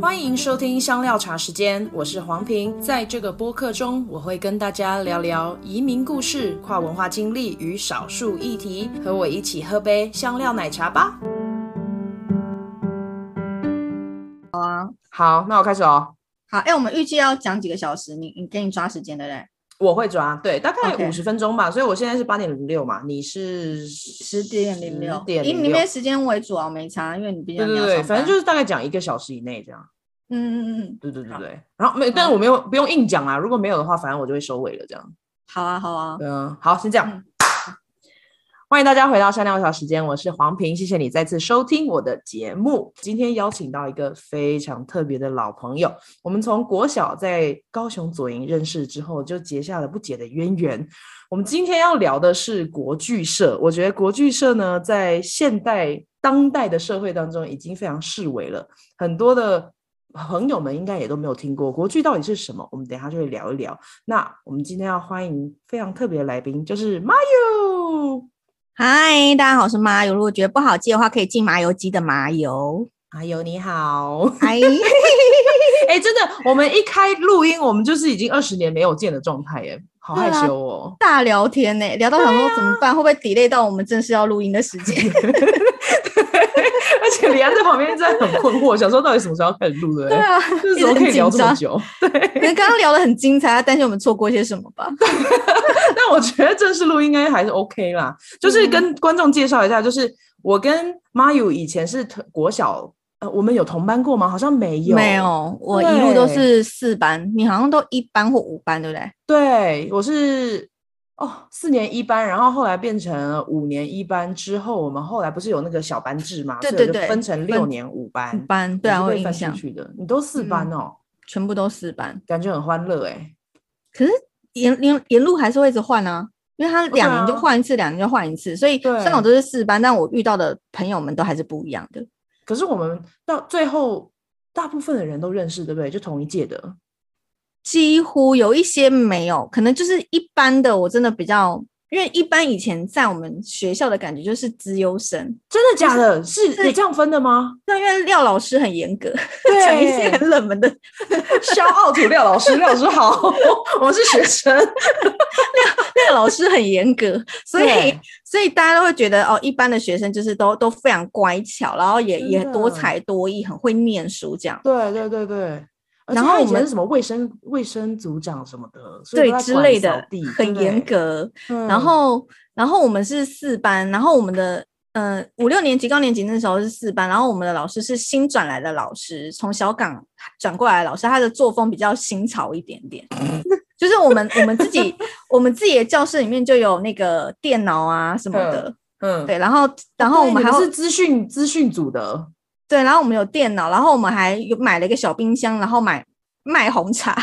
欢迎收听香料茶时间，我是黄平。在这个播客中，我会跟大家聊聊移民故事、跨文化经历与少数议题。和我一起喝杯香料奶茶吧。好啊，好，那我开始哦。好，哎，我们预计要讲几个小时？你你给你抓时间的嘞？我会抓，对，大概五十分钟吧。Okay. 所以我现在是八点零六嘛，你是十点零六，点以里面时间为主啊，没差，因为你比较对对对，反正就是大概讲一个小时以内这样。嗯嗯嗯嗯，对对对对。然后没，但是我没有不用硬讲啊，如果没有的话，反正我就会收尾了这样。好啊好啊，嗯，好，先这样。嗯欢迎大家回到香料茶时间，我是黄平，谢谢你再次收听我的节目。今天邀请到一个非常特别的老朋友，我们从国小在高雄左营认识之后，就结下了不解的渊源。我们今天要聊的是国剧社，我觉得国剧社呢，在现代当代的社会当中已经非常式微了，很多的朋友们应该也都没有听过国剧到底是什么。我们等一下就会聊一聊。那我们今天要欢迎非常特别的来宾，就是麻油。嗨，大家好，我是麻油。如果觉得不好记的话，可以进麻油鸡的麻油。麻油你好，嗨，哎，真的，我们一开录音，我们就是已经二十年没有见的状态耶，好害羞哦。大聊天呢，聊到想说怎么办，啊、会不会 delay 到我们正式要录音的时间？李安在旁边真的很困惑，想说到底什么时候要开始录的？对啊，就是怎么可以聊这么久？对，可能刚刚聊的很精彩，他担心我们错过一些什么吧。但我觉得正式录音应该还是 OK 啦。就是跟观众介绍一下，就是我跟麻油以前是国小，呃，我们有同班过吗？好像没有，没有。我一路都是四班，你好像都一班或五班，对不对？对，我是。哦，四年一班，然后后来变成五年一班之后，我们后来不是有那个小班制嘛？对对对，分成六年五班。五班对啊，会分出去的。你都四班哦、嗯，全部都四班，感觉很欢乐哎。可是沿沿沿路还是会一直换啊，因为他两年就换一次，两、啊、年就换一次，所以虽然我都是四班，但我遇到的朋友们都还是不一样的。可是我们到最后，大部分的人都认识，对不对？就同一届的。几乎有一些没有，可能就是一般的。我真的比较，因为一般以前在我们学校的感觉就是资优生，真的假的？是是这样分的吗？对，因为廖老师很严格，讲一些很冷门的。肖傲土廖老师，廖老师好，我们是学生。廖廖老师很严格，所以所以大家都会觉得哦，一般的学生就是都都非常乖巧，然后也也多才多艺，很会念书这样。对对对对。然后我们是什么卫生卫生组长什么的，对之类的，很严格。嗯、然后，然后我们是四班，然后我们的呃五六年级高年级那时候是四班，然后我们的老师是新转来的老师，从小港转过来的老师，他的作风比较新潮一点点。就是我们我们自己我们自己的教室里面就有那个电脑啊什么的，嗯，对。然后然后我们还是资讯资讯组的。对，然后我们有电脑，然后我们还有买了一个小冰箱，然后买卖红茶。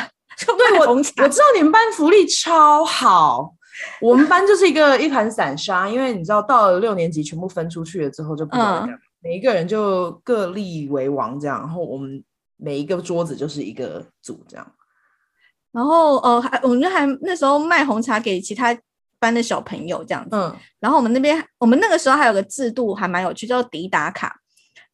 对，我我知道你们班福利超好，我们班就是一个一盘散沙，因为你知道到了六年级全部分出去了之后就不知道干嘛，嗯，每一个人就各立为王这样，然后我们每一个桌子就是一个组这样。然后呃，还我们就还那时候卖红茶给其他班的小朋友这样子。嗯，然后我们那边我们那个时候还有个制度还蛮有趣，叫抵打卡。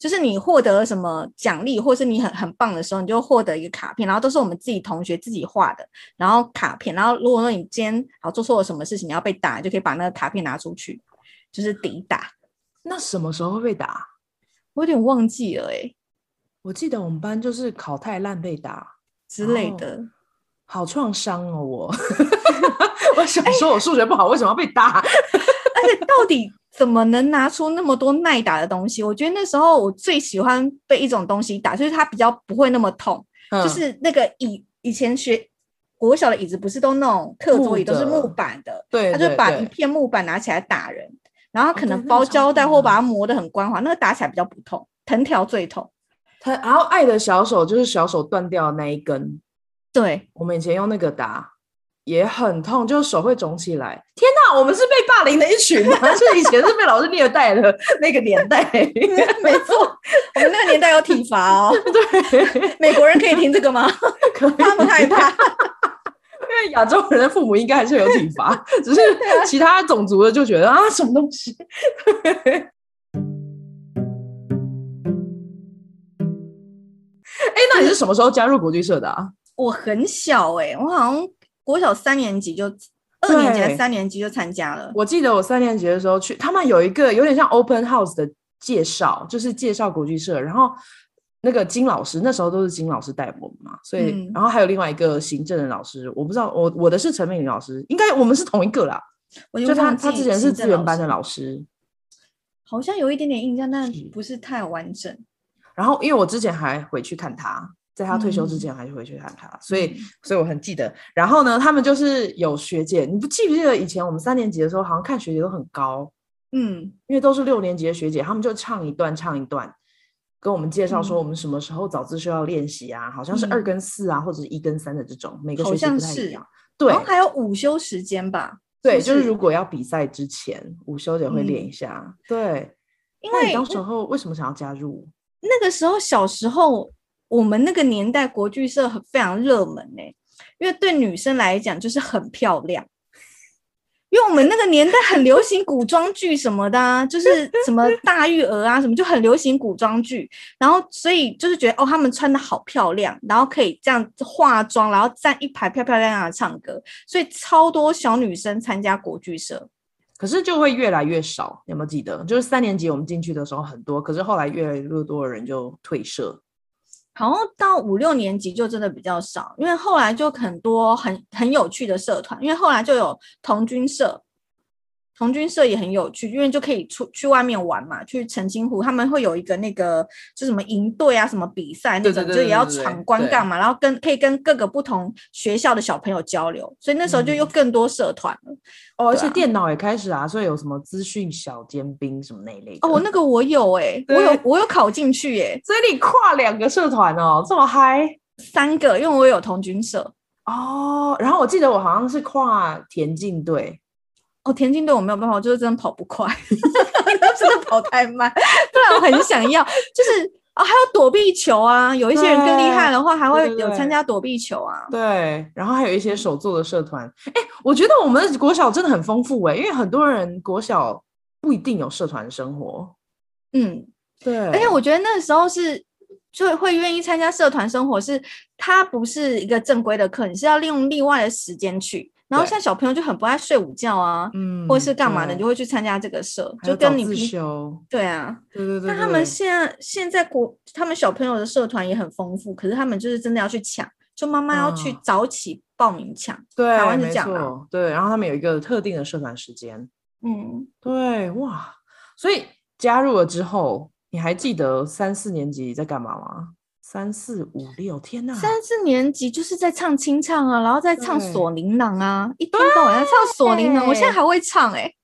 就是你获得什么奖励，或是你很很棒的时候，你就获得一个卡片，然后都是我们自己同学自己画的，然后卡片，然后如果说你今天好做错了什么事情，你要被打，就可以把那个卡片拿出去，就是抵打。那什么时候会被打？我有点忘记了诶、欸，我记得我们班就是考太烂被打之类的，好创伤哦我。我想说我数学不好，为什么要被打？而且到底。怎么能拿出那么多耐打的东西？我觉得那时候我最喜欢被一种东西打，就是它比较不会那么痛。嗯、就是那个椅，以前学国小的椅子不是都那种课桌椅，都是木板的。对，他就把一片木板拿起来打人，然后可能包胶带或把它磨得很光滑，哦，那个打起来比较不痛，藤条最痛。他然后爱的小手就是小手断掉的那一根。对，我们以前用那个打。也很痛，就手会肿起来。天哪，我们是被霸凌的一群吗！是以前是被老师虐待的那个年代。没错，我们那个年代有体罚哦。对，美国人可以听这个吗？可以，他们害怕，因为亚洲人的父母应该还是有体罚，只是其他种族的就觉得啊，什么东西。哎，那你是什么时候加入国际社的啊？我很小哎、欸，我好像国小三年级就二年级还三年级就参加了。我记得我三年级的时候去，他们有一个有点像 open house 的介绍，就是介绍国剧社，然后。那个金老师那时候都是金老师带我们嘛，所以、嗯、然后还有另外一个行政的老师，我不知道我我的是陈美玲老师，应该我们是同一个啦。我就他他之前是资源班的老师，好像有一点点印象，但不是太完整。然后因为我之前还回去看他，在他退休之前还是回去看他，嗯、所以所以我很记得。然后呢，他们就是有学姐，你不记不记得以前我们三年级的时候，好像看学姐都很高，嗯，因为都是六年级的学姐，他们就唱一段唱一段。跟我们介绍说我们什么时候早自修要练习啊、嗯？好像是二跟四啊，或者是一跟三的这种，每个学期不太一样。对，还有午休时间吧？对，就是如果要比赛之前，午休也会练一下。嗯、对，因为你当时候为什么想要加入？那个时候小时候，我们那个年代国剧社很非常热门呢、因为对女生来讲就是很漂亮。因为我们那个年代很流行古装剧什么的、啊，就是什么大玉儿啊，什么就很流行古装剧，然后所以就是觉得哦，他们穿得好漂亮，然后可以这样化妆，然后站一排漂漂亮亮的唱歌，所以超多小女生参加国剧社，可是就会越来越少。有没有记得？就是三年级我们进去的时候很多，可是后来越来越多的人就退社。然后到五六年级就真的比较少，因为后来就很多很很有趣的社团，因为后来就有童军社。童军社也很有趣，因为就可以出去外面玩嘛，去澄清湖，他们会有一个那个就什么营队啊，什么比赛那种，就也要闯关干嘛，然后跟可以跟各个不同学校的小朋友交流，所以那时候就又更多社团了。嗯、哦，而且电脑也开始啊，所以有什么资讯小尖兵什么那一类的。哦，那个我有哎、欸，我有我有考进去哎、欸，所以你跨两个社团哦，这么嗨，三个，因为我有童军社哦，然后我记得我好像是跨田径队。哦，田径队我没有办法，我就是真的跑不快，真的跑太慢。不然我很想要，就是啊、哦，还有躲避球啊，有一些人更厉害的话，还会有参加躲避球啊。对，然后还有一些手作的社团。哎，我觉得我们的国小真的很丰富哎，因为很多人国小不一定有社团生活。嗯，对。而且我觉得那时候是就会愿意参加社团生活，是它不是一个正规的课，你是要利用另外的时间去。然后像小朋友就很不爱睡午觉啊，嗯，或者是干嘛的，你就会去参加这个社，就跟你平对啊，对对对。那他们现在现在国他们小朋友的社团也很丰富，可是他们就是真的要去抢，就妈妈要去早起报名抢。对，台湾是这样啊。对，然后他们有一个特定的社团时间。嗯，对，哇，所以加入了之后，你还记得三四年级在干嘛吗？三四五六，天呐！三四年级就是在唱清唱啊，然后在唱锁麟囊啊，一天到晚在唱锁麟囊。我现在还会唱哎、欸，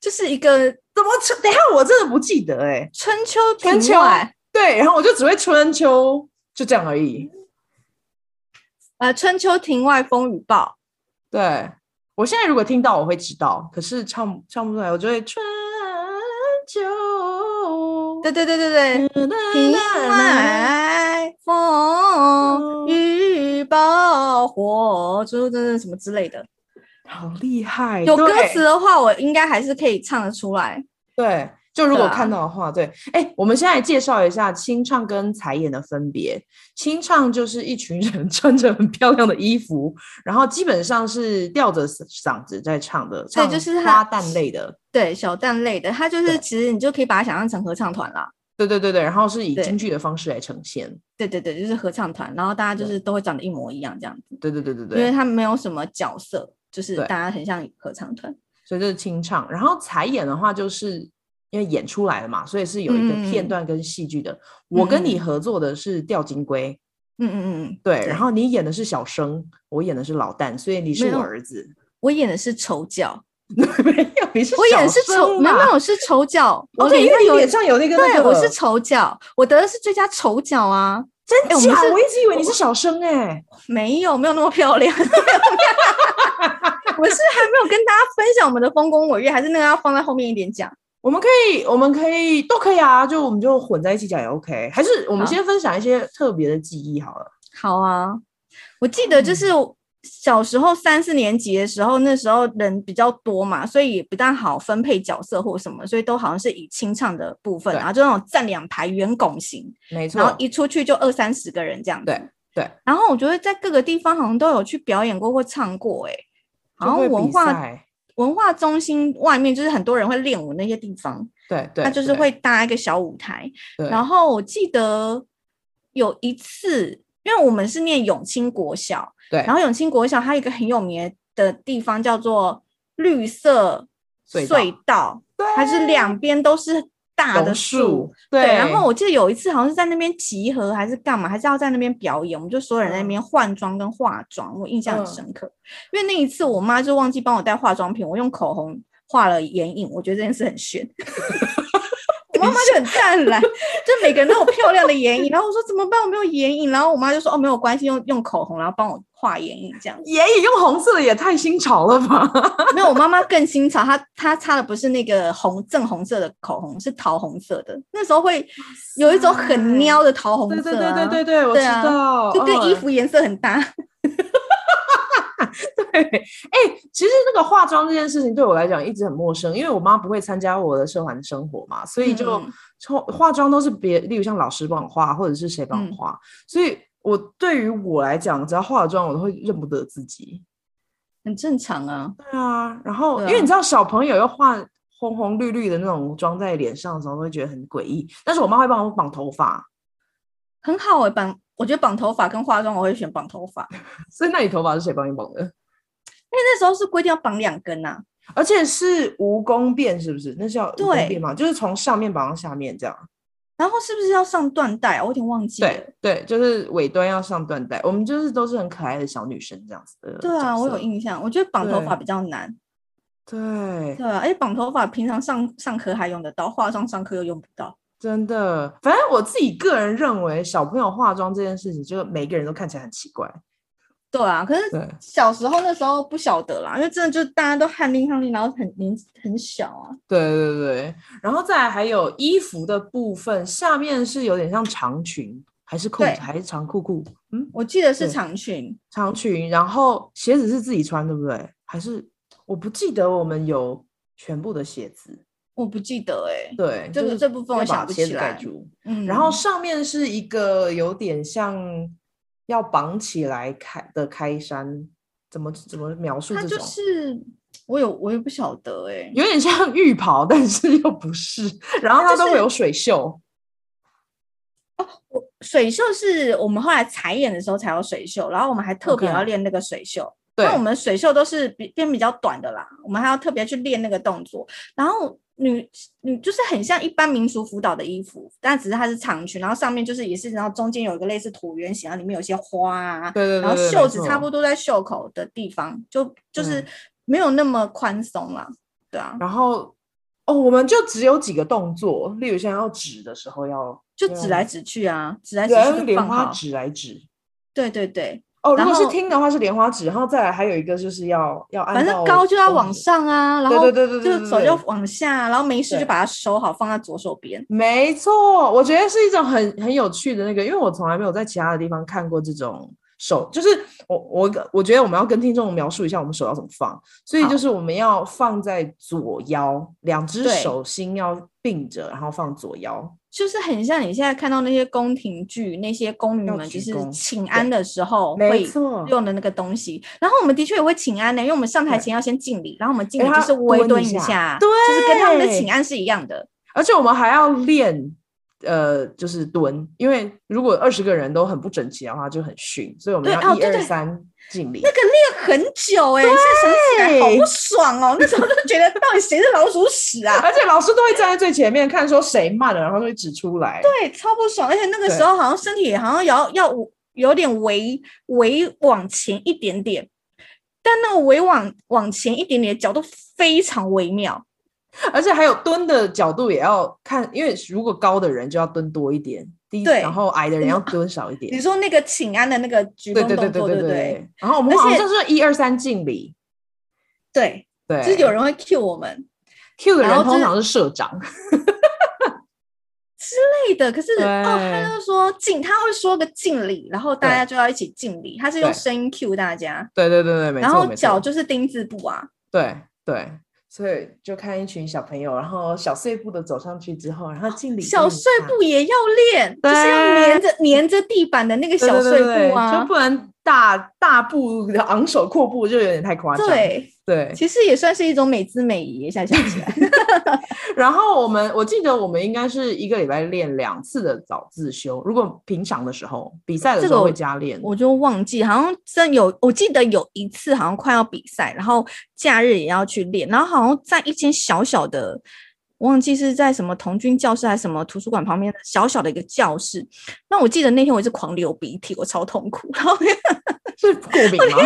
就是一个怎么春？等一下我真的不记得哎、欸，春秋庭外。对，然后我就只会春秋，就这样而已。呃，春秋庭外风雨暴。对，我现在如果听到我会知道，可是唱唱不出来，我就会春秋。对对对对对，庭外。风雨爆火，就真的什么之类的，好厉害！有歌词的话，我应该还是可以唱得出来。对，就如果看到的话，对。哎、啊欸，我们现在来介绍一下清唱跟彩演的分别。清唱就是一群人穿着很漂亮的衣服，然后基本上是吊着嗓子在唱的，对，就是花旦类的，对，小旦类的。它就是其实你就可以把它想象成合唱团啦。对对对对，然后是以京剧的方式来呈现。对对对，就是合唱团，然后大家就是都会长得一模一样这样子。对对对对对，因为他没有什么角色，就是大家很像合唱团。所以这是清唱，然后彩演的话，就是因为演出来了嘛，所以是有一个片段跟戏剧的。嗯、我跟你合作的是吊金龟，嗯嗯嗯，对。然后你演的是小生，我演的是老旦，所以你是我儿子。我演的是丑角。没有，你是我演是丑，没有，我是丑角。哦，对，因为你脸上有那个，对，我是丑角，我得的是最佳丑角啊！真假？欸、我，一直以为你是小生哎、欸，没有，没有那么漂亮。我是还没有跟大家分享我们的丰功伟业，还是那个要放在后面一点讲？我们可以，我们可以都可以啊，就我们就混在一起讲也 OK。还是我们先分享一些特别的记忆好了。好啊，我记得就是。嗯小时候三四年级的时候，那时候人比较多嘛，所以也不大好分配角色或什么，所以都好像是以清唱的部分，然后就那种站两排圆拱形，没错，然后一出去就二三十个人这样子。对对。然后我觉得在各个地方好像都有去表演过或唱过，哎，然后文化文化中心外面就是很多人会练舞那些地方，对对，他就是会搭一个小舞台。然后我记得有一次，因为我们是念永清国小。对，然后永清国小它有一个很有名的地方叫做绿色隧道，对，它是两边都是大的树，对。然后我记得有一次好像是在那边集合还是干嘛，还是要在那边表演，我们就所有人在那边换装跟化妆，我印象很深刻。嗯、因为那一次我妈就忘记帮我带化妆品，我用口红画了眼影，我觉得这件事很炫。我妈妈就很 赞来，就每个人都有漂亮的眼影，然后我说怎么办？我没有眼影，然后我妈就说哦没有关系，用用口红，然后帮我画眼影这样。眼影用红色的也太新潮了吧？没有，我妈妈更新潮，她她擦的不是那个红正红色的口红，是桃红色的。那时候会有一种很喵的桃红色，啊，对对对对对，我知道，就跟衣服颜色很搭。对，哎、欸，其实那个化妆这件事情对我来讲一直很陌生，因为我妈不会参加我的社团生活嘛，所以就化妆都是别，例如像老师帮我化，或者是谁帮我化，嗯、所以我对于我来讲，只要化了妆，我都会认不得自己，很正常啊。对啊，然后、啊、因为你知道小朋友要化红红绿绿的那种妆在脸上的时候，会觉得很诡异，但是我妈会帮我绑头发，很好哎、欸，绑。我觉得绑头发跟化妆，我会选绑头发。所以那你头发是谁帮你绑的？因为那时候是规定要绑两根呐、啊，而且是蜈蚣辫，是不是？那叫蜈蚣辫吗？就是从上面绑到下面这样。然后是不是要上缎带？我有点忘记了。对对，就是尾端要上缎带。我们就是都是很可爱的小女生这样子的。对啊，我有印象。我觉得绑头发比较难。对对啊，而且绑头发平常上上课还用得到，化妆上课又用不到。真的，反正我自己个人认为，小朋友化妆这件事情，就是每个人都看起来很奇怪。对啊，可是小时候那时候不晓得啦，因为真的就大家都汗淋汗淋，然后很年很小啊。对对对，然后再来还有衣服的部分，下面是有点像长裙，还是裤子，还是长裤裤？嗯，我记得是长裙，长裙。然后鞋子是自己穿，对不对？还是我不记得我们有全部的鞋子。我不记得哎、欸，对，这个这部分我想不起来。嗯，然后上面是一个有点像要绑起来开的开衫，怎么怎么描述这种？它就是我有我也不晓得哎、欸，有点像浴袍，但是又不是。然后它都会有水袖。哦，我水袖是我们后来彩演的时候才有水袖，然后我们还特别要练那个水袖。对，那我们水袖都是比偏比较短的啦，我们还要特别去练那个动作，然后。女女就是很像一般民俗舞蹈的衣服，但只是它是长裙，然后上面就是也是，然后中间有一个类似椭圆形，然后里面有些花啊，对对对，然后袖子差不多在袖口的地方，就就是没有那么宽松啦，对啊。然后哦，我们就只有几个动作，例如像要指的时候要就指来指去啊，指来指去就莲花指来指，对对对。哦，如果是听的话是莲花指，然后再来还有一个就是要要按，反正高就要往上啊，然后对对对对，就手就往下，然后没事就把它收好，放在左手边。没错，我觉得是一种很很有趣的那个，因为我从来没有在其他的地方看过这种手，就是我我我觉得我们要跟听众描述一下我们手要怎么放，所以就是我们要放在左腰，两只手心要并着，然后放左腰。就是很像你现在看到那些宫廷剧，那些宫女们就是请安的时候会用的那个东西。然后我们的确也会请安的，因为我们上台前要先敬礼，然后我们敬礼就是微蹲一下，对，就是跟他们的请安是一样的。而且我们还要练，呃，就是蹲，因为如果二十个人都很不整齐的话，就很逊，所以我们要一二三。敬礼，那个练很久哎、欸，现在想起来好不 爽哦。那时候就觉得到底谁是老鼠屎啊？而且老师都会站在最前面看，说谁慢了，然后就会指出来。对，超不爽。而且那个时候好像身体好像要要有点微微往前一点点，但那个微往往前一点点的角度非常微妙，而且还有蹲的角度也要看，因为如果高的人就要蹲多一点。对，然后矮的人要蹲少一点。你说那个请安的那个鞠躬动作，对对对对对，对，对。然后我们好像是一二三敬礼。对对，就是有人会 cue 我们，cue 的人通常是社长 之类的。可是哦，他就说敬，他会说个敬礼，然后大家就要一起敬礼。他是用声音 cue 大家。对对对对。然后脚就是丁字步啊。对对。所以就看一群小朋友，然后小碎步的走上去之后，然后敬礼。小碎步也要练，就是要粘着粘着地板的那个小碎步啊，就不能。大大步昂首阔步就有点太夸张。对对，其实也算是一种美姿美仪。现在想起来，然后我们我记得我们应该是一个礼拜练两次的早自修。如果平常的时候，比赛的时候会加练。我就忘记，好像真有，我记得有一次好像快要比赛，然后假日也要去练，然后好像在一间小小的。忘记是在什么童军教室还是什么图书馆旁边的小小的一个教室。那我记得那天我是狂流鼻涕，我超痛苦。然后 是过敏吗？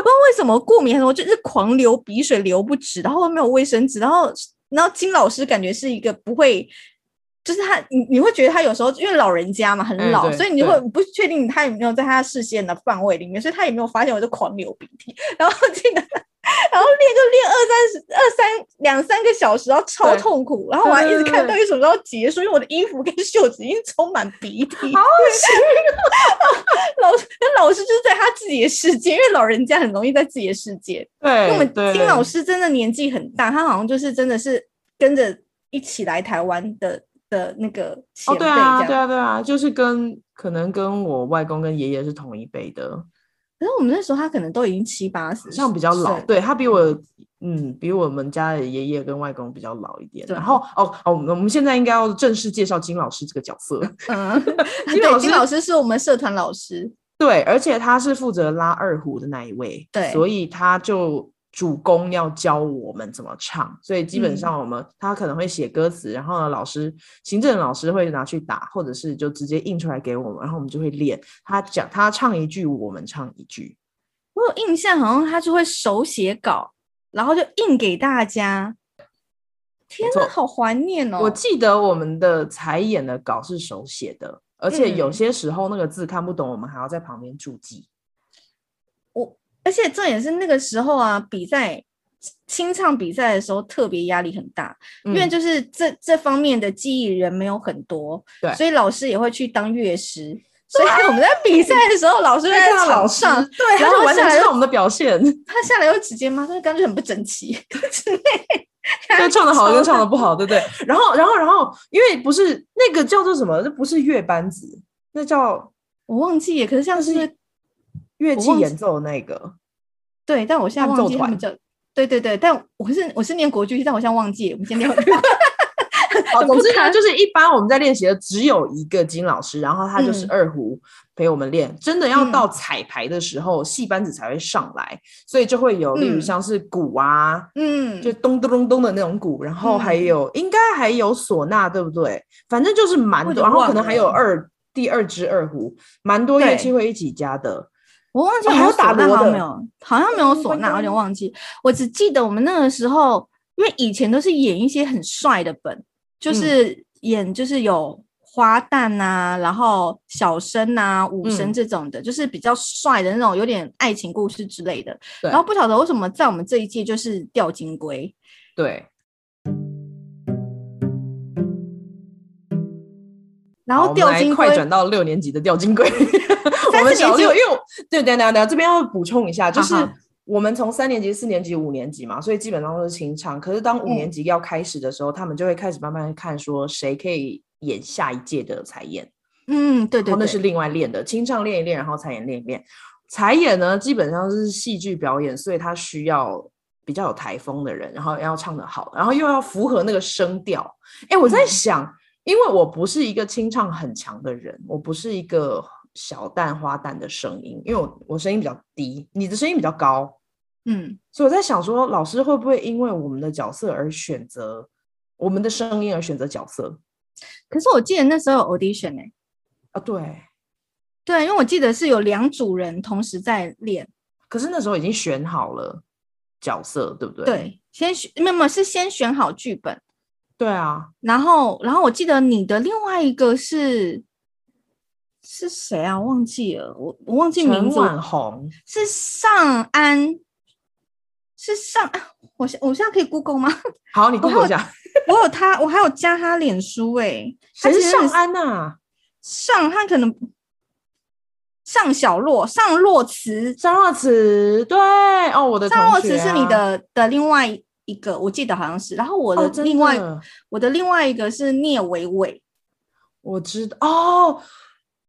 不知道为什么过敏，我就是狂流鼻水流不止，然后没有卫生纸，然后然后金老师感觉是一个不会，就是他你你会觉得他有时候因为老人家嘛很老，嗯、所以你会不确定他有没有在他视线的范围里面，所以他也没有发现我就狂流鼻涕，然后记得。然后练就练二三十二三两三个小时，然后超痛苦。然后我还一直看到底什么时候结束，因为我的衣服跟袖子已经充满鼻涕。好恶心！老师，那老师就是在他自己的世界，因为老人家很容易在自己的世界。对，我们金老师真的年纪很大，他好像就是真的是跟着一起来台湾的的那个前辈。哦，对啊，对啊，对啊，就是跟可能跟我外公跟爷爷是同一辈的。可是我们那时候他可能都已经七八十，像比较老，对，他比我，嗯，比我们家的爷爷跟外公比较老一点。然后哦哦，我们现在应该要正式介绍金老师这个角色。嗯，金老师，金老师是我们社团老师，对，而且他是负责拉二胡的那一位，对，所以他就。主攻要教我们怎么唱，所以基本上我们、嗯、他可能会写歌词，然后呢，老师行政老师会拿去打，或者是就直接印出来给我们，然后我们就会练。他讲他唱一句，我们唱一句。我有印象，好像他就会手写稿，然后就印给大家。天哪，好怀念哦！我记得我们的彩演的稿是手写的，而且有些时候那个字看不懂，我们还要在旁边注记。而且重点是那个时候啊，比赛清唱比赛的时候特别压力很大，嗯、因为就是这这方面的记忆人没有很多，对，所以老师也会去当乐师，所以我们在比赛的时候，老师会看到老师，对，然后完全看我们的表现，他下来又直接吗？他感觉很不整齐，对，唱的好跟唱的不好，对不对？然后，然后，然后，因为不是那个叫做什么，那不是乐班子，那叫我忘记，可是像是。乐器演奏的那个，对，但我现在忘记他们叫，对对对，但我是我是念国剧，但我现在忘记，我们先念。好，总之呢，就是一般我们在练习的只有一个金老师，然后他就是二胡陪我们练。嗯、真的要到彩排的时候，戏、嗯、班子才会上来，所以就会有，例如像是鼓啊，嗯，就咚咚咚咚的那种鼓，然后还有、嗯、应该还有唢呐，对不对？反正就是蛮多，然后可能还有二第二支二胡，蛮多乐器会一起加的。我忘记有没有唢呐，好像没有，好像没有唢呐，有点忘记。我只记得我们那个时候，因为以前都是演一些很帅的本，就是演就是有花旦啊，然后小生啊、武生这种的，就是比较帅的那种，有点爱情故事之类的。然后不晓得为什么在我们这一届就是掉金龟。对。然后掉金龟，快转到六年级的掉金龟。我们小六，因为对对对对，这边要补充一下，就是我们从三年级、四年级、五年级嘛，所以基本上都是清唱。可是当五年级要开始的时候，嗯、他们就会开始慢慢看，说谁可以演下一届的才演。嗯，对对，对，那是另外练的，清唱练一练，然后才演练一练。才演呢，基本上是戏剧表演，所以他需要比较有台风的人，然后要唱得好，然后又要符合那个声调。哎，我在想，嗯、因为我不是一个清唱很强的人，我不是一个。小蛋花蛋的声音，因为我我声音比较低，你的声音比较高，嗯，所以我在想说，老师会不会因为我们的角色而选择我们的声音而选择角色？可是我记得那时候有 audition 哎、欸，啊对，对，因为我记得是有两组人同时在练，可是那时候已经选好了角色，对不对？对，先选没有没有是先选好剧本，对啊，然后然后我记得你的另外一个是。是谁啊？忘记了，我我忘记名字。是上安，是上。我现我现在可以 Google 吗？好，你 Google 一下。我有他，我还有加他脸书哎，谁是尚安呐、啊？尚他可能尚小洛，尚洛慈，尚洛慈，对哦，我的、啊、尚洛慈是你的的另外一个，我记得好像是。然后我的另外、我的另外一个是聂伟伟，我知道哦。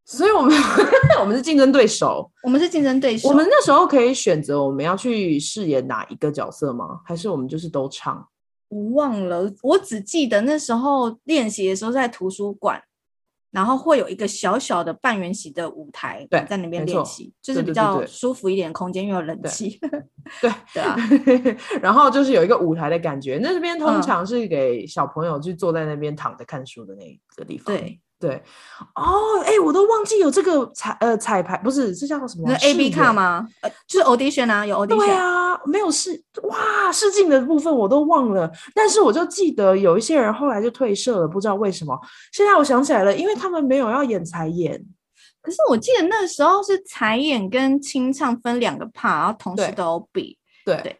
所以我们 我们是竞争对手，我们是竞争对手。我们那时候可以选择我们要去饰演哪一个角色吗？还是我们就是都唱？我忘了，我只记得那时候练习的时候在图书馆，然后会有一个小小的半圆形的舞台，对，在那边练习，就是比较舒服一点的空间，又有冷气。对 对啊，然后就是有一个舞台的感觉。那这边通常是给小朋友去坐在那边躺着看书的那个地方。对。对，哦，哎，我都忘记有这个彩呃彩排，不是，这叫什么？那 A B 卡吗？呃，就是 audition 啊，有 audition。对啊，没有试，哇，试镜的部分我都忘了，但是我就记得有一些人后来就退社了，不知道为什么。现在我想起来了，因为他们没有要演才演。可是我记得那时候是才演跟清唱分两个 part，然后同时都有比。对对。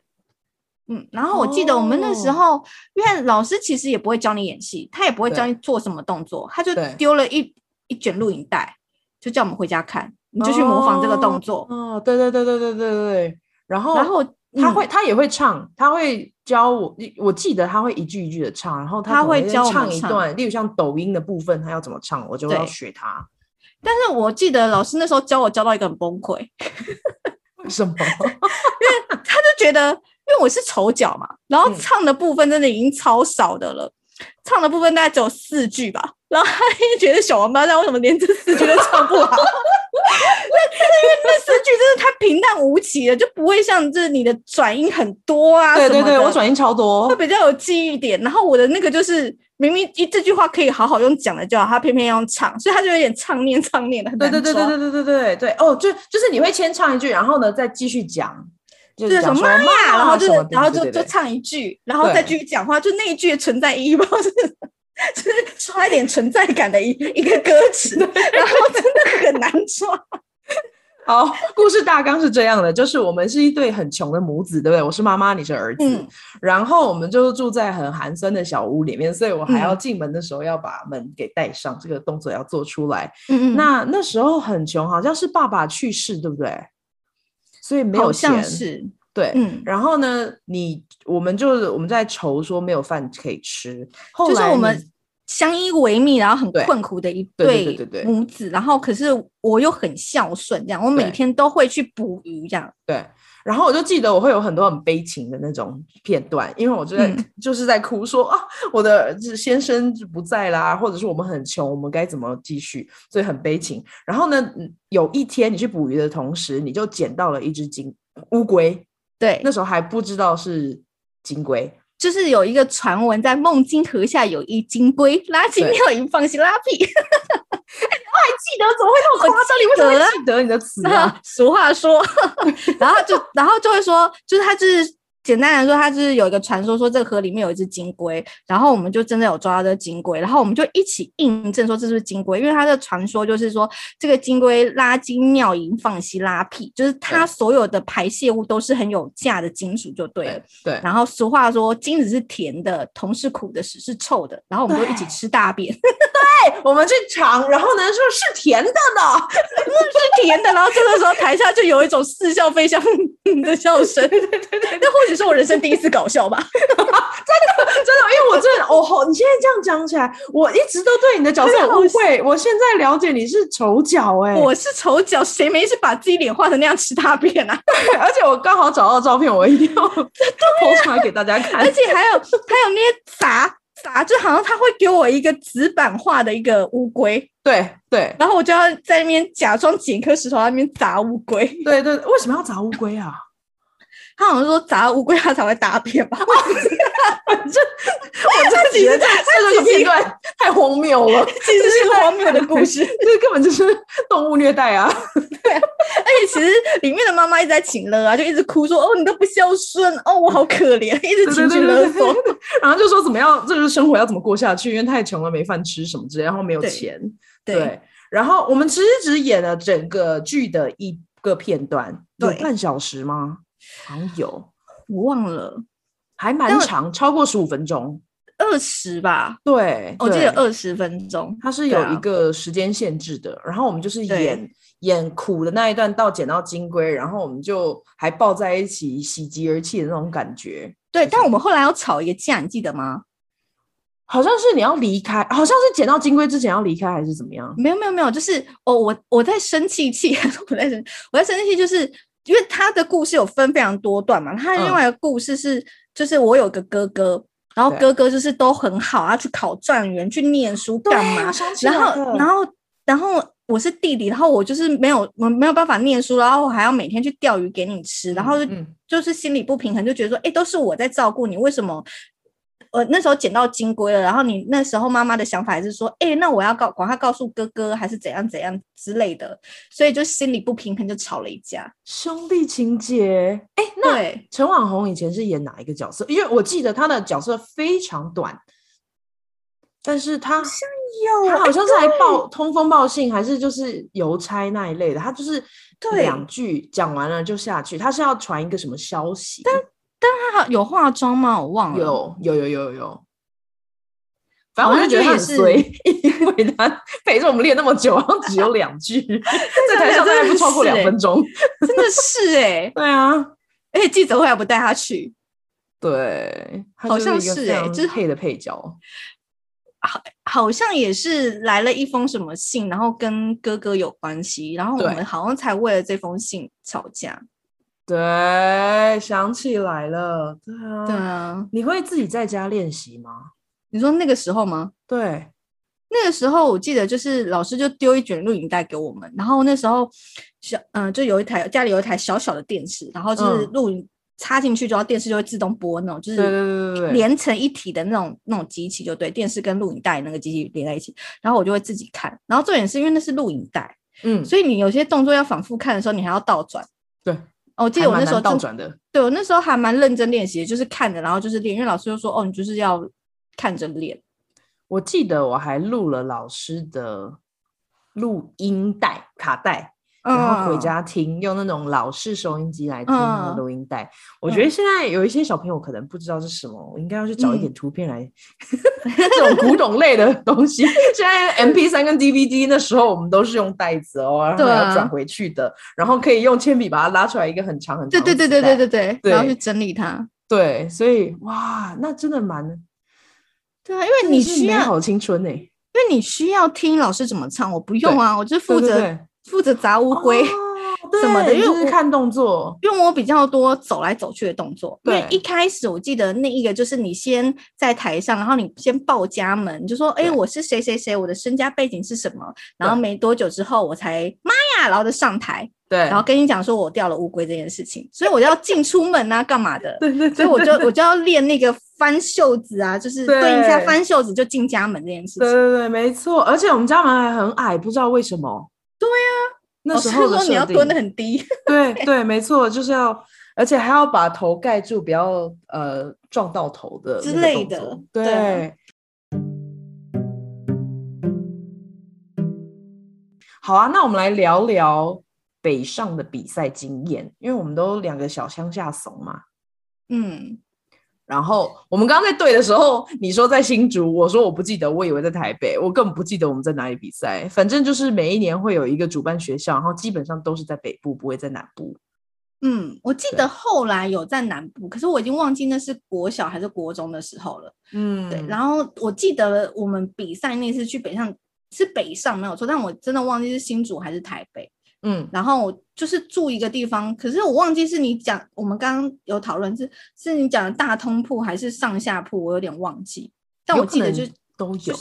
对嗯，然后我记得我们那时候，哦、因为老师其实也不会教你演戏，他也不会教你做什么动作，他就丢了一一卷录影带，就叫我们回家看，你就去模仿这个动作。哦，对对对对对对对。然后，然后他会、嗯，他也会唱，他会教我。我记得他会一句一句的唱，然后他会教唱一段，例如像抖音的部分，他要怎么唱，我就要学他。但是我记得老师那时候教我教到一个很崩溃，为什么？因为他就觉得。因为我是丑角嘛，然后唱的部分真的已经超少的了，嗯、唱的部分大概只有四句吧。然后他就觉得小王八蛋为什么连这四句都唱不好？那但是因为那四句真的太平淡无奇了，就不会像就是你的转音很多啊。对对对，我转音超多，会比较有记忆点。然后我的那个就是明明一这句话可以好好用讲的就好，他偏偏要唱，所以他就有点唱念唱念的对对对对对对对对哦，就就是你会先唱一句，然后呢再继续讲。就是什么妈呀，然后就然后就就唱一句，然后再继续讲话，就那一句存在意义，不知道是就是刷一点存在感的一一个歌词，然后真的很难抓。好，故事大纲是这样的，就是我们是一对很穷的母子，对不对？我是妈妈，你是儿子，嗯、然后我们就住在很寒酸的小屋里面，所以我还要进门的时候要把门给带上，嗯、这个动作要做出来。嗯嗯，那那时候很穷，好像是爸爸去世，对不对？所以没有钱，是对，嗯，然后呢，你我们就是我们在愁说没有饭可以吃，后来就是我们相依为命，然后很困苦的一对母子，然后可是我又很孝顺，这样我每天都会去捕鱼，这样对。然后我就记得我会有很多很悲情的那种片段，因为我就在、嗯、就是在哭说啊，我的先生不在啦，或者是我们很穷，我们该怎么继续？所以很悲情。然后呢，有一天你去捕鱼的同时，你就捡到了一只金乌龟。对，那时候还不知道是金龟，就是有一个传闻，在孟津河下有一金龟，拉金庙银放心拉屁。我还记得，怎么会那么夸张？你为什么会记得你的词啊？俗话说，然后就然后就会说，就是他就是。简单来说，它就是有一个传说，说这个河里面有一只金龟，然后我们就真的有抓到这个金龟，然后我们就一起印证说这是金龟，因为它的传说就是说这个金龟拉金尿银放稀拉屁，就是它所有的排泄物都是很有价的金属，就对了。对。对，然后俗话说金子是甜的，铜是苦的，屎是臭的，然后我们就一起吃大便。对，我们去尝，然后呢说是甜的呢，是甜的，然后这个时候台下就有一种似笑非笑 的笑声。对对对对，那或许。是我人生第一次搞笑吧，真的真的，因为我真的哦吼，你现在这样讲起来，我一直都对你的角色有误会。我现在了解你是丑角哎，我是丑角，谁没事把自己脸画成那样吃大便啊？对，而且我刚好找到照片，我一定要 po 出来给大家看。而且还有还有那些砸砸，就好像他会给我一个纸板画的一个乌龟，对对，然后我就要在那边假装捡颗石头在那边砸乌龟。对对，为什么要砸乌龟啊？他好像说砸乌龟它才会大便吧？反 正我真的觉得这这个片段太荒谬了，其实是荒谬的故事，这根本就是动物虐待啊！对啊，而且其实里面的妈妈一直在请了啊，就一直哭说：“哦，你都不孝顺，哦，我好可怜。”一直情绪勒索，然后就说怎么样，这就是生活要怎么过下去？因为太穷了，没饭吃什么之类，然后没有钱。对，对然后我们其实只演了整个剧的一个片段，有半小时吗？好像有，我忘了，还蛮长，超过十五分钟。二十吧？对，我记得二十分钟。它是有一个时间限制的，啊、然后我们就是演演苦的那一段到捡到金龟，然后我们就还抱在一起，喜极而泣的那种感觉。对，但我们后来要吵一个架，你记得吗？好像是你要离开，好像是捡到金龟之前要离开，还是怎么样？没有没有没有，就是哦，我我在生气气，我在生我在生气气，就是因为他的故事有分非常多段嘛。他另外一个故事是，嗯、就是我有个哥哥，然后哥哥就是都很好，他去考状元，去念书干嘛？然后然后然后我是弟弟，然后我就是没有我没有办法念书，然后我还要每天去钓鱼给你吃，然后就是心理不平衡，就觉得说，哎，都是我在照顾你，为什么？我那时候捡到金龟了，然后你那时候妈妈的想法还是说，哎、欸，那我要告，赶快告诉哥哥，还是怎样怎样之类的，所以就心里不平衡，就吵了一架。兄弟情结，哎、欸，那陈网红以前是演哪一个角色？因为我记得他的角色非常短，但是他好像有，他好像是来报通风报信，还是就是邮差那一类的，他就是两句讲完了就下去，他是要传一个什么消息？但他有化妆吗？我忘了。有有有有有。反正我就觉得他很衰，因为他陪着我们练那么久，然后只有 两句，在台上大概不超过两分钟，真的是哎、欸。对啊，而且记者会还不带他去。对，好像是哎、欸，就是配的配角。好，好像也是来了一封什么信，然后跟哥哥有关系，然后我们好像才为了这封信吵架。对，想起来了，对啊，对啊，你会自己在家练习吗？你说那个时候吗？对，那个时候我记得就是老师就丢一卷录影带给我们，然后那时候小嗯、呃，就有一台家里有一台小小的电视，然后就是录影插进去之后，电视就会自动播那种，就是连成一体的那种那种机器，就对，电视跟录影带那个机器连在一起，然后我就会自己看，然后重点是因为那是录影带，嗯，所以你有些动作要反复看的时候，你还要倒转，对。我、哦、记得我那时候倒转的，对我那时候还蛮认真练习的，就是看着，然后就是练，因为老师就说：“哦，你就是要看着练。”我记得我还录了老师的录音带卡带。然后回家听，用那种老式收音机来听那个录音带。我觉得现在有一些小朋友可能不知道是什么，我应该要去找一点图片来，嗯、这种古董类的东西。现在 M P 三跟 DVD 那时候我们都是用袋子哦，然后要转回去的，然后可以用铅笔把它拉出来一个很长很长。对对对对对对对，然后去整理它。对，所以哇，那真的蛮对啊，因为你需要好青春呢，因为你需要听老师怎么唱，我不用啊，我就负责。负责砸乌龟 什么的，因为就是看动作，因为我比较多走来走去的动作。对，因为一开始我记得那一个就是你先在台上，然后你先报家门，就说：“哎、欸，我是谁谁谁，我的身家背景是什么？”然后没多久之后，我才妈呀，然后就上台，对，然后跟你讲说我掉了乌龟这件事情，所以我就要进出门啊，干嘛的？对对，所以我就我就要练那个翻袖子啊，就是对应一下翻袖子就进家门这件事情。对对对，没错，而且我们家门还很矮，不知道为什么。对呀、啊。那时候说你要蹲的很低，对对，没错，就是要，而且还要把头盖住，不要呃撞到头的之类的。对，对，好啊，那我们来聊聊北上的比赛经验，因为我们都两个小乡下怂嘛，嗯。然后我们刚刚在对的时候，你说在新竹，我说我不记得，我以为在台北，我根本不记得我们在哪里比赛。反正就是每一年会有一个主办学校，然后基本上都是在北部，不会在南部。嗯，我记得后来有在南部，可是我已经忘记那是国小还是国中的时候了。嗯，对。然后我记得我们比赛那次去北上是北上没有错，但我真的忘记是新竹还是台北。嗯，然后就是住一个地方，可是我忘记是你讲，我们刚刚有讨论是是你讲的大通铺还是上下铺，我有点忘记，但我记得就都有就，